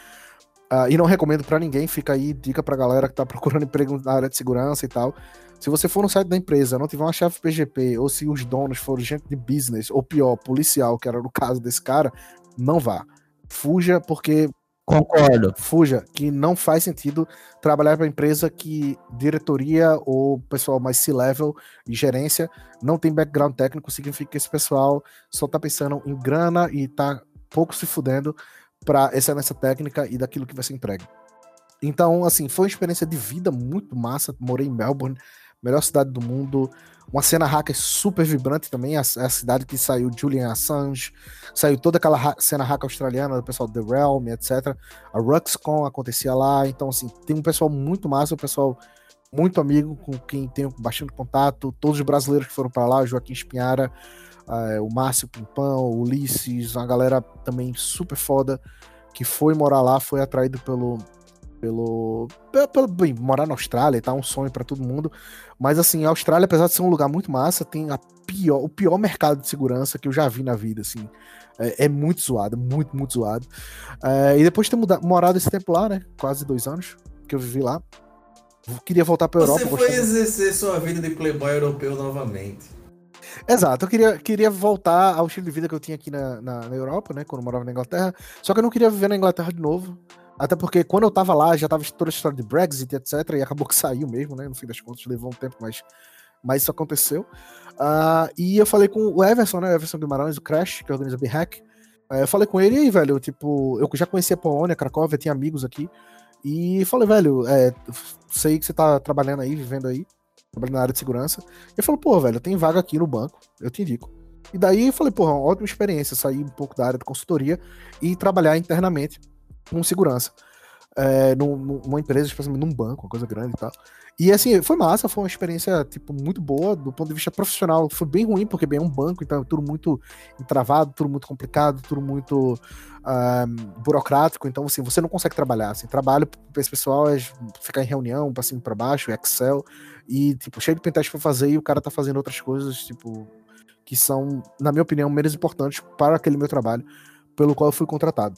Speaker 5: Ah, e não recomendo pra ninguém, fica aí dica pra galera que tá procurando emprego na área de segurança e tal. Se você for no site da empresa, não tiver uma chefe PGP, ou se os donos forem gente de business, ou pior, policial, que era no caso desse cara, não vá. Fuja, porque
Speaker 2: Concordo.
Speaker 5: fuja, que não faz sentido trabalhar para empresa que diretoria ou pessoal mais C-level e gerência não tem background técnico, significa que esse pessoal só tá pensando em grana e tá pouco se fudendo para excelência técnica e daquilo que vai ser entregue. Então, assim, foi uma experiência de vida muito massa. Morei em Melbourne, melhor cidade do mundo. Uma cena hacker super vibrante também. A, a cidade que saiu Julian Assange, saiu toda aquela ha- cena hacker australiana do pessoal The Realm, etc. A RuxCon acontecia lá. Então, assim, tem um pessoal muito massa, um pessoal muito amigo com quem tenho bastante contato. Todos os brasileiros que foram para lá, Joaquim Espinhara, eh, o Márcio Pimpão, o Ulisses, uma galera também super foda que foi morar lá, foi atraído pelo. Pelo, pelo, bem, morar na Austrália tá um sonho para todo mundo. Mas assim, a Austrália, apesar de ser um lugar muito massa, tem a pior, o pior mercado de segurança que eu já vi na vida, assim. É, é muito zoado, muito, muito zoado. É, e depois de ter morado esse tempo lá, né? Quase dois anos que eu vivi lá. Queria voltar pra Europa.
Speaker 3: Você foi
Speaker 5: gostava-
Speaker 3: exercer sua vida de playboy europeu novamente.
Speaker 5: Exato, eu queria, queria voltar ao estilo de vida que eu tinha aqui na, na, na Europa, né? Quando eu morava na Inglaterra. Só que eu não queria viver na Inglaterra de novo. Até porque quando eu tava lá, já tava toda a história de Brexit, etc. E acabou que saiu mesmo, né? No fim das contas, levou um tempo, mas, mas isso aconteceu. Ah, e eu falei com o Everson, né? O Everson Guimarães, o Crash, que organiza o B-Hack. Eh, eu falei com ele, e aí, velho, tipo, eu já conhecia a Polônia, Cracóvia, tinha amigos aqui. E falei, velho, é, sei que você tá trabalhando aí, vivendo aí, trabalhando na área de segurança. Ele falou, pô, velho, tem vaga aqui no banco, eu te indico. E daí eu falei, porra, uma ótima experiência, sair um pouco da área de consultoria e trabalhar internamente com segurança. É, num- num- numa empresa, especialmente num banco, uma coisa grande e tal. E assim, foi massa, foi uma experiência, tipo, muito boa do ponto de vista profissional. Foi bem ruim, porque bem é um banco, então é tudo muito entravado, tudo muito complicado, tudo muito ah, burocrático. Então, assim, você não consegue trabalhar. Assim, trabalho para esse pessoal é ficar em reunião, pra cima e pra baixo, Excel, e, tipo, cheio de pentest pra fazer e o cara tá fazendo outras coisas, tipo, que são, na minha opinião, menos importantes para aquele meu trabalho, pelo qual eu fui contratado.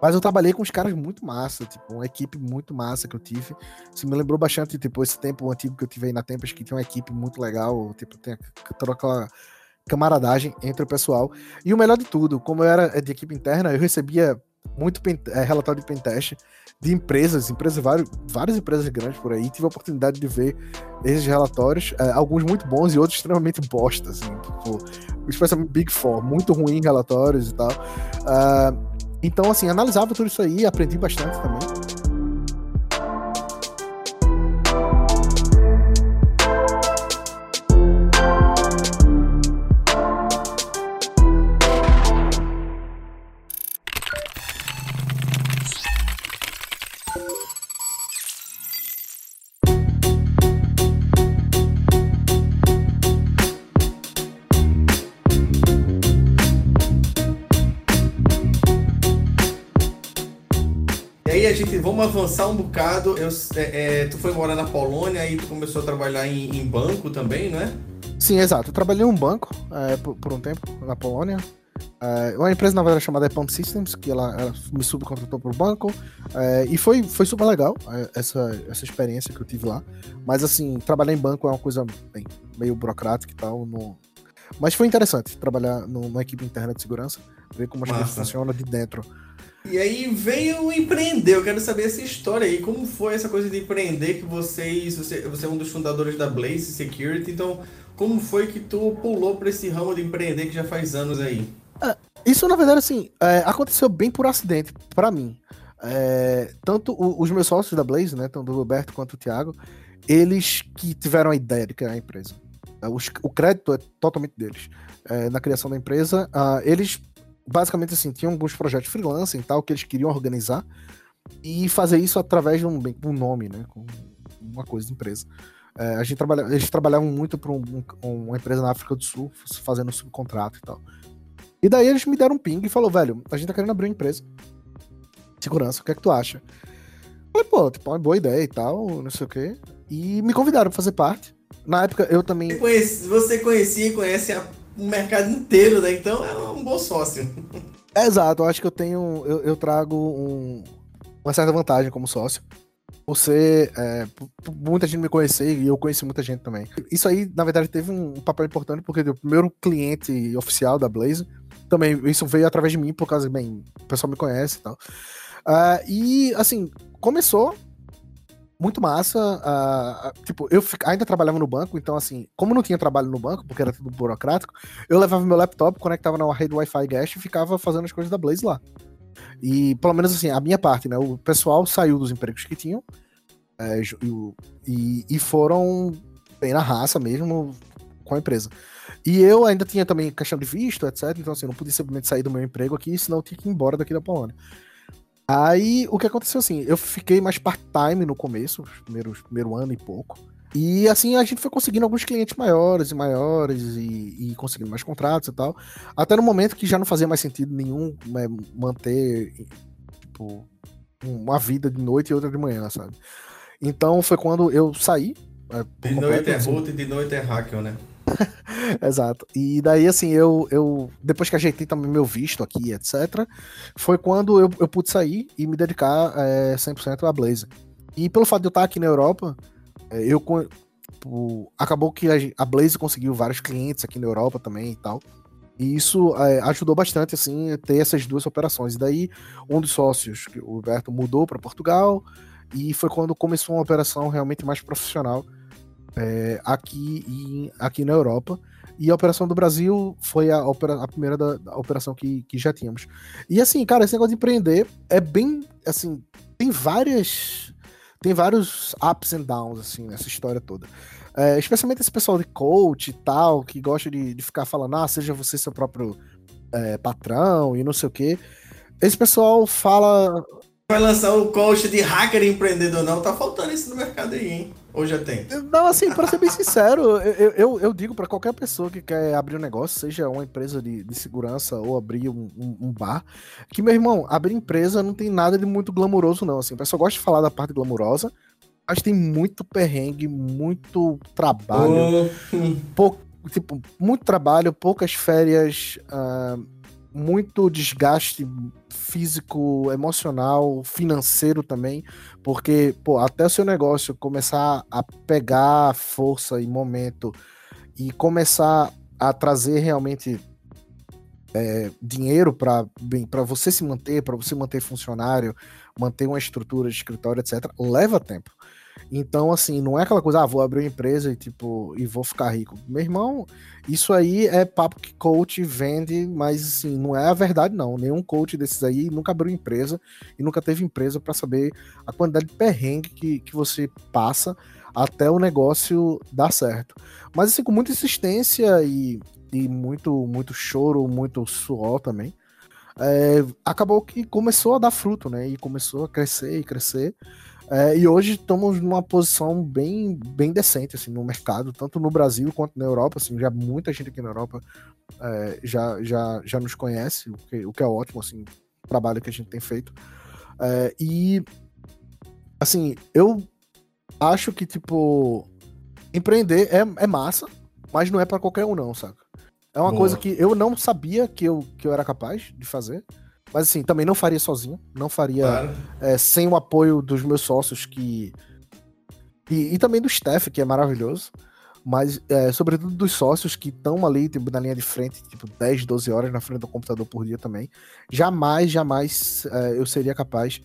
Speaker 5: Mas eu trabalhei com uns caras muito massa, tipo, uma equipe muito massa que eu tive. Isso me lembrou bastante, tipo, esse tempo antigo que eu tive aí na Tempest, que tinha uma equipe muito legal, tipo, tem aquela camaradagem entre o pessoal. E o melhor de tudo, como eu era de equipe interna, eu recebia muito pen- eh, relatório de pentest de empresas, empresas várias, várias empresas grandes por aí. Tive a oportunidade de ver esses relatórios, eh, alguns muito bons e outros extremamente bosta, assim, tipo, especialmente Big Four, muito ruim relatórios e tal. Ah, então, assim, analisava tudo isso aí, aprendi bastante também.
Speaker 3: Avançar um bocado. Eu, é, é, tu foi morar na Polônia e tu começou a trabalhar em, em banco também, não é?
Speaker 5: Sim, exato. Eu trabalhei em um banco eh, por, por um tempo na Polônia. Eh, uma empresa, na verdade, chamada Epon Systems, que ela, ela me subcontratou para o banco. eh, e foi, foi super legal eh, essa, essa experiência que eu tive lá. Mas, assim, trabalhar em banco é uma coisa bem, meio burocrática e tal. não- Mas foi interessante trabalhar no- numa equipe interna de segurança, ver como as coisas funcionam de dentro.
Speaker 3: E aí veio empreender. Eu quero saber essa história aí. Como foi essa coisa de empreender que vocês. Você, você é um dos fundadores da Blaze Security, então. Como foi que tu pulou para esse ramo de empreender que já faz anos aí?
Speaker 5: Isso, na verdade, assim, é, aconteceu bem por acidente, pra mim. É, tanto o- os meus sócios da Blaze, né, tanto o Roberto quanto o Thiago, eles que tiveram a ideia de criar a empresa. É, os- o crédito é totalmente deles. É, na criação da empresa, ah, eles, basicamente, assim, tinham alguns projetos freelance e tal, que eles queriam organizar e fazer isso através de um, um nome, né, com uma coisa de empresa. É, a gente trabalha, eles trabalhavam muito para uma empresa na África do Sul, fazendo subcontrato e tal. E daí eles me deram um ping e falou, velho, a gente tá querendo abrir uma empresa. Segurança, o que é que tu acha? Falei, pô, tipo, uma boa ideia e tal, não sei o quê. E me convidaram pra fazer parte. Na época, eu também.
Speaker 3: Você Você conhecia e conhece a- o mercado inteiro, né? Então é um bom sócio.
Speaker 5: Exato, eu acho que eu tenho. Eu, eu trago um, uma certa vantagem como sócio. Você, é, muita gente me conhecer e eu conheci muita gente também. Isso aí, na verdade, teve um papel importante porque o primeiro cliente oficial da Blaze também, isso veio através de mim, por causa, bem, o pessoal me conhece e tal. Ah, e, assim, começou muito massa. ah, tipo, eu ainda trabalhava no banco, então, assim, como não tinha trabalho no banco, porque era tudo burocrático, eu levava meu laptop, conectava na rede Wi-Fi Guest e ficava fazendo as coisas da Blaze lá. E, pelo menos, assim, a minha parte, né? O pessoal saiu dos empregos que tinham é, e e, foram bem na raça mesmo com a empresa. E eu ainda tinha também questão de visto, etc. Então, assim, não podia simplesmente sair do meu emprego aqui, senão eu tinha que ir embora daqui da Polônia. Aí, o que aconteceu assim, eu fiquei mais part-time no começo, primeiros, primeiro ano e pouco. E assim, a gente foi conseguindo alguns clientes maiores e maiores e, e conseguindo mais contratos e tal. Até no momento que já não fazia mais sentido nenhum né, manter, tipo, uma vida de noite e outra de manhã, sabe? Então foi quando eu saí. é, por
Speaker 3: De noite é
Speaker 5: assim.
Speaker 3: root e de noite é hacker, né?
Speaker 5: Exato. E daí, assim, eu, eu depois que ajeitei também meu visto aqui, etc., foi quando eu, eu pude sair e me dedicar é, 100% à Blaze. E pelo fato de eu estar aqui na Europa, é, eu tipo, acabou que a, Blaze conseguiu vários clientes aqui na Europa também e tal. E isso é, ajudou bastante, assim, ter essas duas operações. E daí, um dos sócios, o Roberto, mudou para Portugal, e foi quando começou uma operação realmente mais profissional é, aqui, em- aqui na Europa. E a operação do Brasil foi a, opera- a primeira da, da operação que, que já tínhamos. E assim, cara, esse negócio de empreender é bem, assim, tem várias, tem vários ups and downs, assim, nessa história toda. É, especialmente esse pessoal de coach e tal, que gosta de, de ficar falando, ah, seja você seu próprio é, patrão e não sei o quê. Esse pessoal fala,
Speaker 3: Vai lançar o coach de hacker empreendedor, não. Tá faltando isso no mercado aí, hein? Ou já tem?
Speaker 5: Não, assim, pra ser bem sincero, eu, eu, eu digo pra qualquer pessoa que quer abrir um negócio, seja uma empresa de, de segurança ou abrir um, um- um bar, que, meu irmão, abrir empresa não tem nada de muito glamouroso, não. Assim, o pessoal gosta de falar da parte glamourosa, mas tem muito perrengue, muito trabalho,
Speaker 3: Ô,
Speaker 5: pou- tipo, muito trabalho, poucas férias, ah, muito desgaste físico, emocional, financeiro também, porque, pô, até o seu negócio começar a pegar força e momento e começar a trazer realmente é, dinheiro para você se manter, para você manter funcionário, manter uma estrutura de escritório, etc., leva tempo. Então, assim, não é aquela coisa, ah, vou abrir uma empresa e tipo, e vou ficar rico. Meu irmão, isso aí é papo que coach vende, mas assim, não é a verdade, não. Nenhum coach desses aí nunca abriu empresa e nunca teve empresa para saber a quantidade de perrengue que, que você passa até o negócio dar certo. Mas assim, com muita insistência e, e muito, muito choro, muito suor também. é, acabou que começou a dar fruto, né? E começou a crescer e crescer. É, e hoje estamos numa posição bem, bem decente assim, no mercado, tanto no Brasil quanto na Europa. Assim, já muita gente aqui na Europa é, já, já, já nos conhece, o que, o que é ótimo, assim, o trabalho que a gente tem feito. É, e assim, eu acho que, tipo, empreender é, é massa, mas não é para qualquer um, não, saca? É uma
Speaker 3: Boa.
Speaker 5: coisa que eu não sabia que eu, que eu era capaz de fazer. Mas assim, também não faria sozinho. Não faria
Speaker 3: Claro.
Speaker 5: é, sem o apoio dos meus sócios que. E, e também do staff, que é maravilhoso. Mas, é, sobretudo dos sócios que estão ali tipo, na linha de frente, tipo, 10, 12 horas na frente do computador por dia também. Jamais, jamais é, eu seria capaz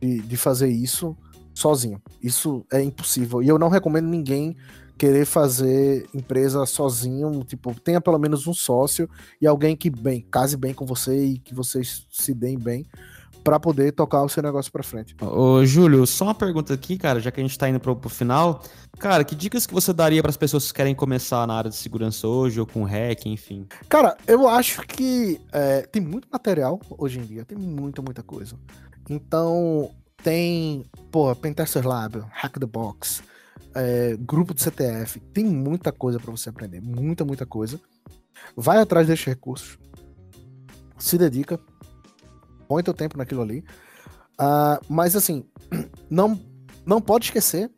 Speaker 5: de, de fazer isso sozinho. Isso é impossível. E eu não recomendo ninguém querer fazer empresa sozinho. Tipo, tenha pelo menos um sócio e alguém que, bem, case bem com você e que vocês se deem bem para poder tocar o seu negócio para frente.
Speaker 2: Ô, Júlio, só uma pergunta aqui, cara, já que a gente tá indo pro, pro final. Cara, que dicas que você daria para as pessoas que querem começar na área de segurança hoje, ou com hack, enfim?
Speaker 5: Cara, eu acho que é, tem muito material hoje em dia, tem muita, muita coisa. Então, tem, pô, Pentester Lab, Hack the Box, é, grupo de CTF, tem muita coisa para você aprender, muita, muita coisa. Vai atrás desses recursos, se dedica, põe teu tempo naquilo ali. Ah, mas assim, não, não pode esquecer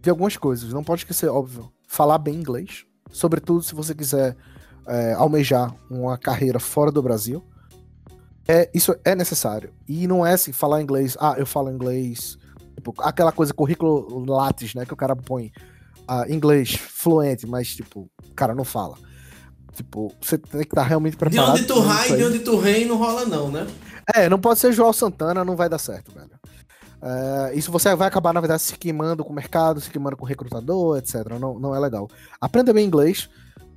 Speaker 5: de algumas coisas, não pode esquecer, óbvio, falar bem inglês, sobretudo se você quiser é, almejar uma carreira fora do Brasil. É, isso é necessário. E não é assim, falar inglês, ah, eu falo inglês. Tipo, aquela coisa, currículo látis, né? Que o cara põe ah, inglês fluente, mas, tipo, o cara não fala. Tipo, você tem que estar realmente
Speaker 3: De
Speaker 5: preparado.
Speaker 3: onde tu rai, de onde tu rei, não rola não, né?
Speaker 5: É, não pode ser João Santana, não vai dar certo, velho. É, isso você vai acabar, na verdade, se queimando com o mercado, se queimando com o recrutador, etc. Não, não é legal. Aprenda bem inglês,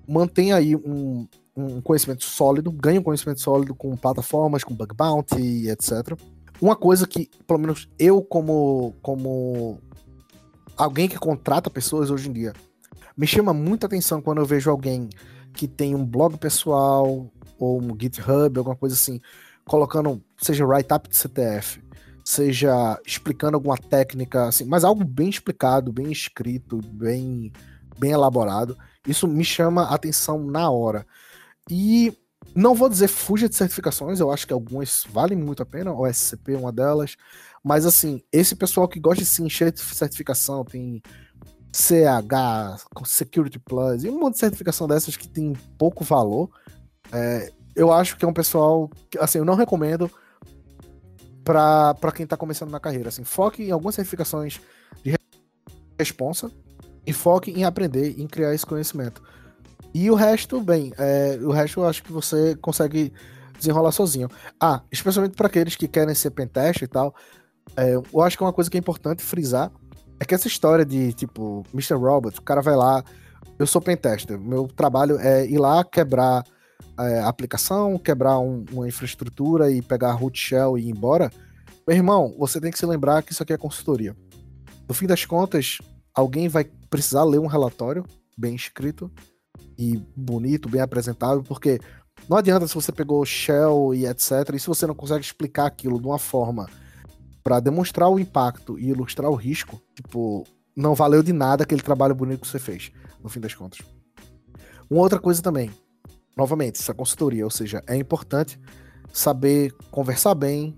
Speaker 5: mantenha aí um, um conhecimento sólido, ganhe um conhecimento sólido com plataformas, com bug bounty, etc. Uma coisa que, pelo menos eu, como, como alguém que contrata pessoas hoje em dia, me chama muita atenção quando eu vejo alguém que tem um blog pessoal ou um GitHub, alguma coisa assim, colocando, seja write-up de CTF, seja explicando alguma técnica, assim, mas algo bem explicado, bem escrito, bem, bem elaborado. Isso me chama atenção na hora. E não vou dizer fuja de certificações, eu acho que algumas valem muito a pena, o SCP é uma delas, mas assim, esse pessoal que gosta de se encher de certificação, tem CH, Security Plus, e um monte de certificação dessas que tem pouco valor, é, eu acho que é um pessoal que, assim, eu não recomendo para quem tá começando na carreira. Assim, foque em algumas certificações de re- responsa e foque em aprender, em criar esse conhecimento. E o resto, bem, é, o resto eu acho que você consegue desenrolar sozinho. Ah, especialmente para aqueles que querem ser pentest e tal, é, eu acho que uma coisa que é importante frisar é que essa história de, tipo, Mr. Robot, o cara vai lá, eu sou pentester, meu trabalho é ir lá quebrar é, a aplicação, quebrar um- uma infraestrutura e pegar a root shell e ir embora. Meu irmão, você tem que se lembrar que isso aqui é consultoria. No fim das contas, alguém vai precisar ler um relatório bem escrito e bonito, bem apresentado, porque não adianta se você pegou shell e etc, e se você não consegue explicar aquilo de uma forma para demonstrar o impacto e ilustrar o risco, tipo, não valeu de nada aquele trabalho bonito que você fez, no fim das contas. Uma outra coisa também, novamente, essa consultoria, ou seja, é importante saber conversar bem,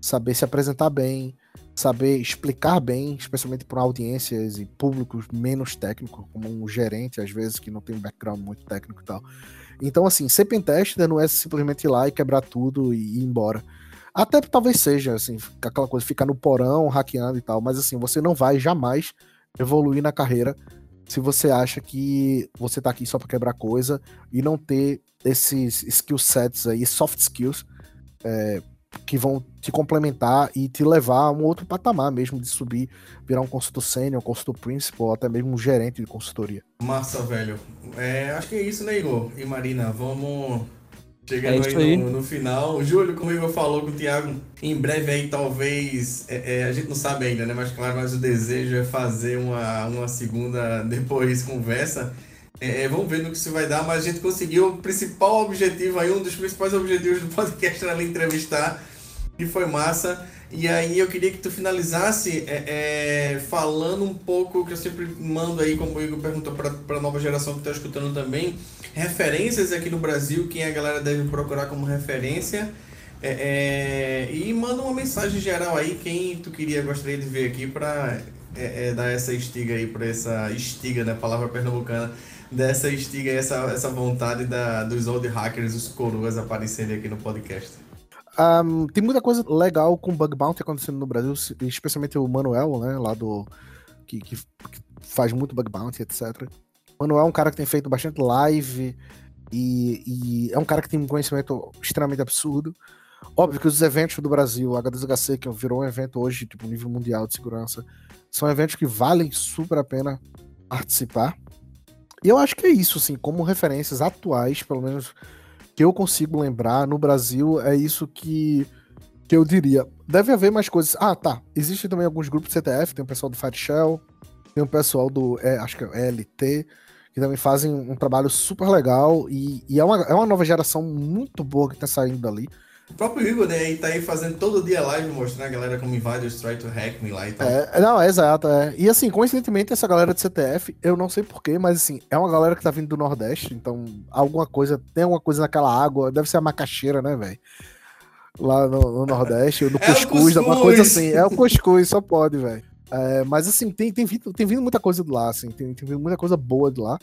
Speaker 5: saber se apresentar bem, saber explicar bem, especialmente para audiências e públicos menos técnicos, como um gerente, às vezes, que não tem um background muito técnico e tal. Então, assim, ser pentester não é simplesmente ir lá e quebrar tudo e ir embora. Até talvez seja, assim, aquela coisa, ficar no porão, hackeando e tal, mas assim, você não vai jamais evoluir na carreira se você acha que você tá aqui só para quebrar coisa e não ter esses skill sets aí, soft skills, é, que vão te complementar e te levar a um outro patamar mesmo de subir, virar um consultor sênior, um consultor principal, ou até mesmo um gerente de consultoria.
Speaker 3: Massa, velho. É, acho que é isso, né, Igor? E Marina, vamos
Speaker 2: É
Speaker 3: chegando
Speaker 2: isso
Speaker 3: aí,
Speaker 2: aí.
Speaker 3: No, no final. Júlio, como o Igor falou com o Thiago, em breve aí talvez, é, é, a gente não sabe ainda, né? Mas claro, mas o desejo é fazer uma, uma segunda depois conversa. É, é, vamos ver no que isso vai dar, mas a gente conseguiu o principal objetivo aí, um dos principais objetivos do podcast era entrevistar, e foi massa. E aí eu queria que tu finalizasse é, é, falando um pouco, que eu sempre mando aí, como o Igor perguntou para a nova geração que está escutando também, referências aqui no Brasil, quem a galera deve procurar como referência. É, é, e manda uma mensagem geral aí, quem tu queria, gostaria de ver aqui para dar essa estiga aí, para essa estiga, né, palavra pernambucana, dessa estiga, essa, essa vontade da, dos old hackers, os coroas aparecerem aqui no podcast.
Speaker 5: Um, tem muita coisa legal com bug bounty acontecendo no Brasil, especialmente o Manuel, né, lá do que, que, que faz muito bug bounty, etc. O Manuel é um cara que tem feito bastante live e, e é um cara que tem um conhecimento extremamente absurdo. Óbvio que os eventos do Brasil, o H2HC, que virou um evento hoje, tipo, nível mundial de segurança, são eventos que valem super a pena participar. E eu acho que é isso, assim, como referências atuais, pelo menos que eu consigo lembrar no Brasil, é isso que, que eu diria. Deve haver mais coisas. Ah, tá. Existem também alguns grupos de CTF, tem o pessoal do Fire Shell, tem o pessoal do, é, acho que é LT, que também fazem um trabalho super legal e, e é, uma, é uma nova geração muito boa que tá saindo dali.
Speaker 3: O próprio Igor, né, ele tá aí fazendo todo dia live, mostrando a galera como invaders try to hack me lá e tal.
Speaker 5: É, não, é exato, é. E assim, coincidentemente, essa galera de CTF, eu não sei porquê, mas assim, é uma galera que tá vindo do Nordeste, então alguma coisa, tem alguma coisa naquela água, deve ser a macaxeira, né, velho? Lá no, no Nordeste, no
Speaker 3: É o
Speaker 5: cuscuz,
Speaker 3: cuscuz.
Speaker 5: alguma coisa assim. É o cuscuz, só pode, velho. É, mas assim, tem, tem, vindo, tem vindo muita coisa de lá, assim, tem, tem vindo muita coisa boa de lá.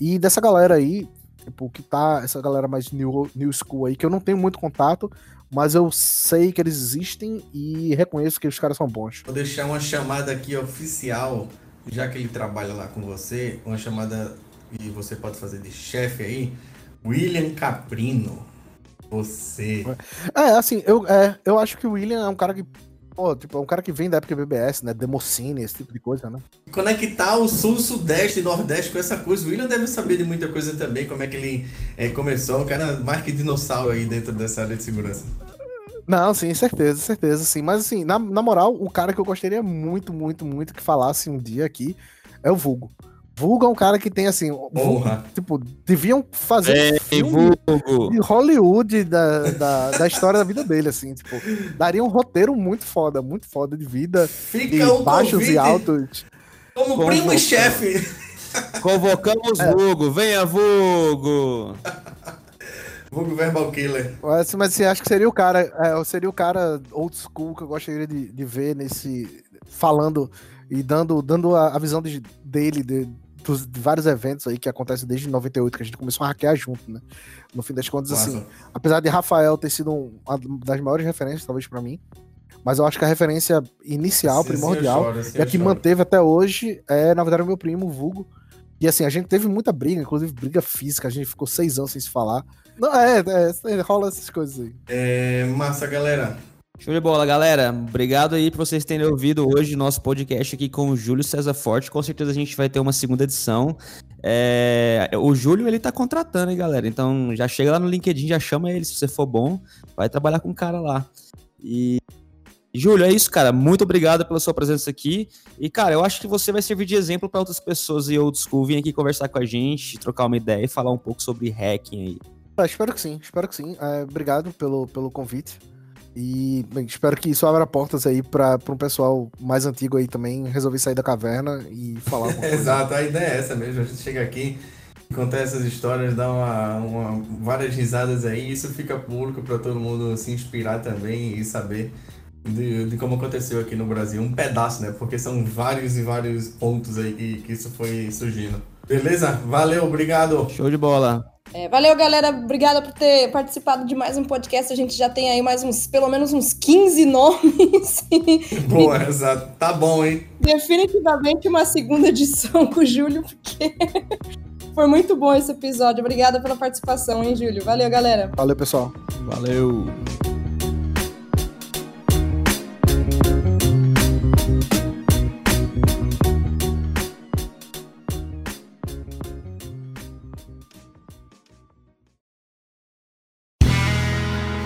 Speaker 5: E dessa galera aí, Tipo, que tá essa galera mais new, new school aí, que eu não tenho muito contato, mas eu sei que eles existem e reconheço que os caras são bons.
Speaker 3: Vou deixar uma chamada aqui oficial, já que ele trabalha lá com você, uma chamada e você pode fazer de chefe aí, William Caprino. Você.
Speaker 5: É, assim, eu, é, eu acho que o William é um cara que. Pô, tipo, é um cara que vem da época BBS, né? Democine, esse tipo de coisa, né?
Speaker 3: Conectar o sul, sudeste e nordeste com essa coisa. O William deve saber de muita coisa também, como é que ele é, começou. O cara mais que dinossauro aí dentro dessa área de segurança.
Speaker 5: Não, sim, certeza, certeza, sim. Mas assim, na, na moral, o cara que eu gostaria muito, muito, muito que falasse um dia aqui é o Vulgo. Vulgo é um cara que tem assim.
Speaker 3: Porra.
Speaker 5: tipo, deviam fazer
Speaker 2: Ei,
Speaker 5: um filme
Speaker 2: vulgo.
Speaker 5: de Hollywood da, da, da história da vida dele, assim, tipo, daria um roteiro muito foda, muito foda de vida,
Speaker 3: Fica
Speaker 5: de
Speaker 3: o
Speaker 5: baixos
Speaker 3: convite
Speaker 5: e altos.
Speaker 3: como
Speaker 2: Como
Speaker 3: primo
Speaker 2: você?
Speaker 3: e chefe.
Speaker 2: Convocamos Vulgo, venha Vulgo!
Speaker 3: Vulgo Verbal Killer.
Speaker 5: Mas, mas assim, acho que seria o cara, é, seria o cara old school que eu gostaria de, de ver nesse. falando e dando, dando a, a visão de- dele, de, dos, de vários eventos aí que acontecem desde 98, que a gente começou a hackear junto, né? No fim das contas, assim,
Speaker 3: Massa.
Speaker 5: apesar de Rafael ter sido um- uma das maiores referências, talvez pra mim, mas eu acho que a referência inicial,
Speaker 3: Sim,
Speaker 5: primordial,
Speaker 3: choro,
Speaker 5: e a que manteve até hoje é, na verdade, o meu primo, o Vulgo. E assim, a gente teve muita briga, inclusive briga física, a gente ficou seis anos sem se falar. Não, é, é, rola essas coisas aí.
Speaker 3: É, massa, galera.
Speaker 2: Show de bola, galera. Obrigado aí por vocês terem ouvido hoje nosso podcast aqui com o Júlio César Forte. Com certeza a gente vai ter uma segunda edição. É, O Júlio, ele tá contratando, hein, galera? Então já chega lá no LinkedIn, já chama ele, se você for bom, vai trabalhar com o cara lá. E... Júlio, é isso, cara. Muito obrigado pela sua presença aqui. E, cara, eu acho que você vai servir de exemplo para outras pessoas e old school vir aqui conversar com a gente, trocar uma ideia e falar um pouco sobre hacking aí.
Speaker 5: Ah, espero que sim, espero que sim. É, obrigado pelo, pelo convite. E bem, espero que isso abra portas aí para um pessoal mais antigo aí também resolver sair da caverna e falar.
Speaker 3: Exato, a ideia é essa mesmo. A gente chega aqui, contar essas histórias, dar uma, uma- várias risadas aí, isso fica público para todo mundo se inspirar também e saber de, de como aconteceu aqui no Brasil. Um pedaço, né? Porque são vários e vários pontos aí que, que isso foi surgindo. Beleza? Valeu, obrigado.
Speaker 2: Show de bola.
Speaker 4: É, valeu, galera. Obrigada por ter participado de mais um podcast. A gente já tem aí mais uns, pelo menos uns 15 nomes.
Speaker 3: Boa, exato. Tá bom, hein?
Speaker 4: Definitivamente uma segunda edição com o Júlio, porque foi muito bom esse episódio. Obrigada pela participação, hein, Júlio? Valeu, galera.
Speaker 5: Valeu, pessoal.
Speaker 2: Valeu.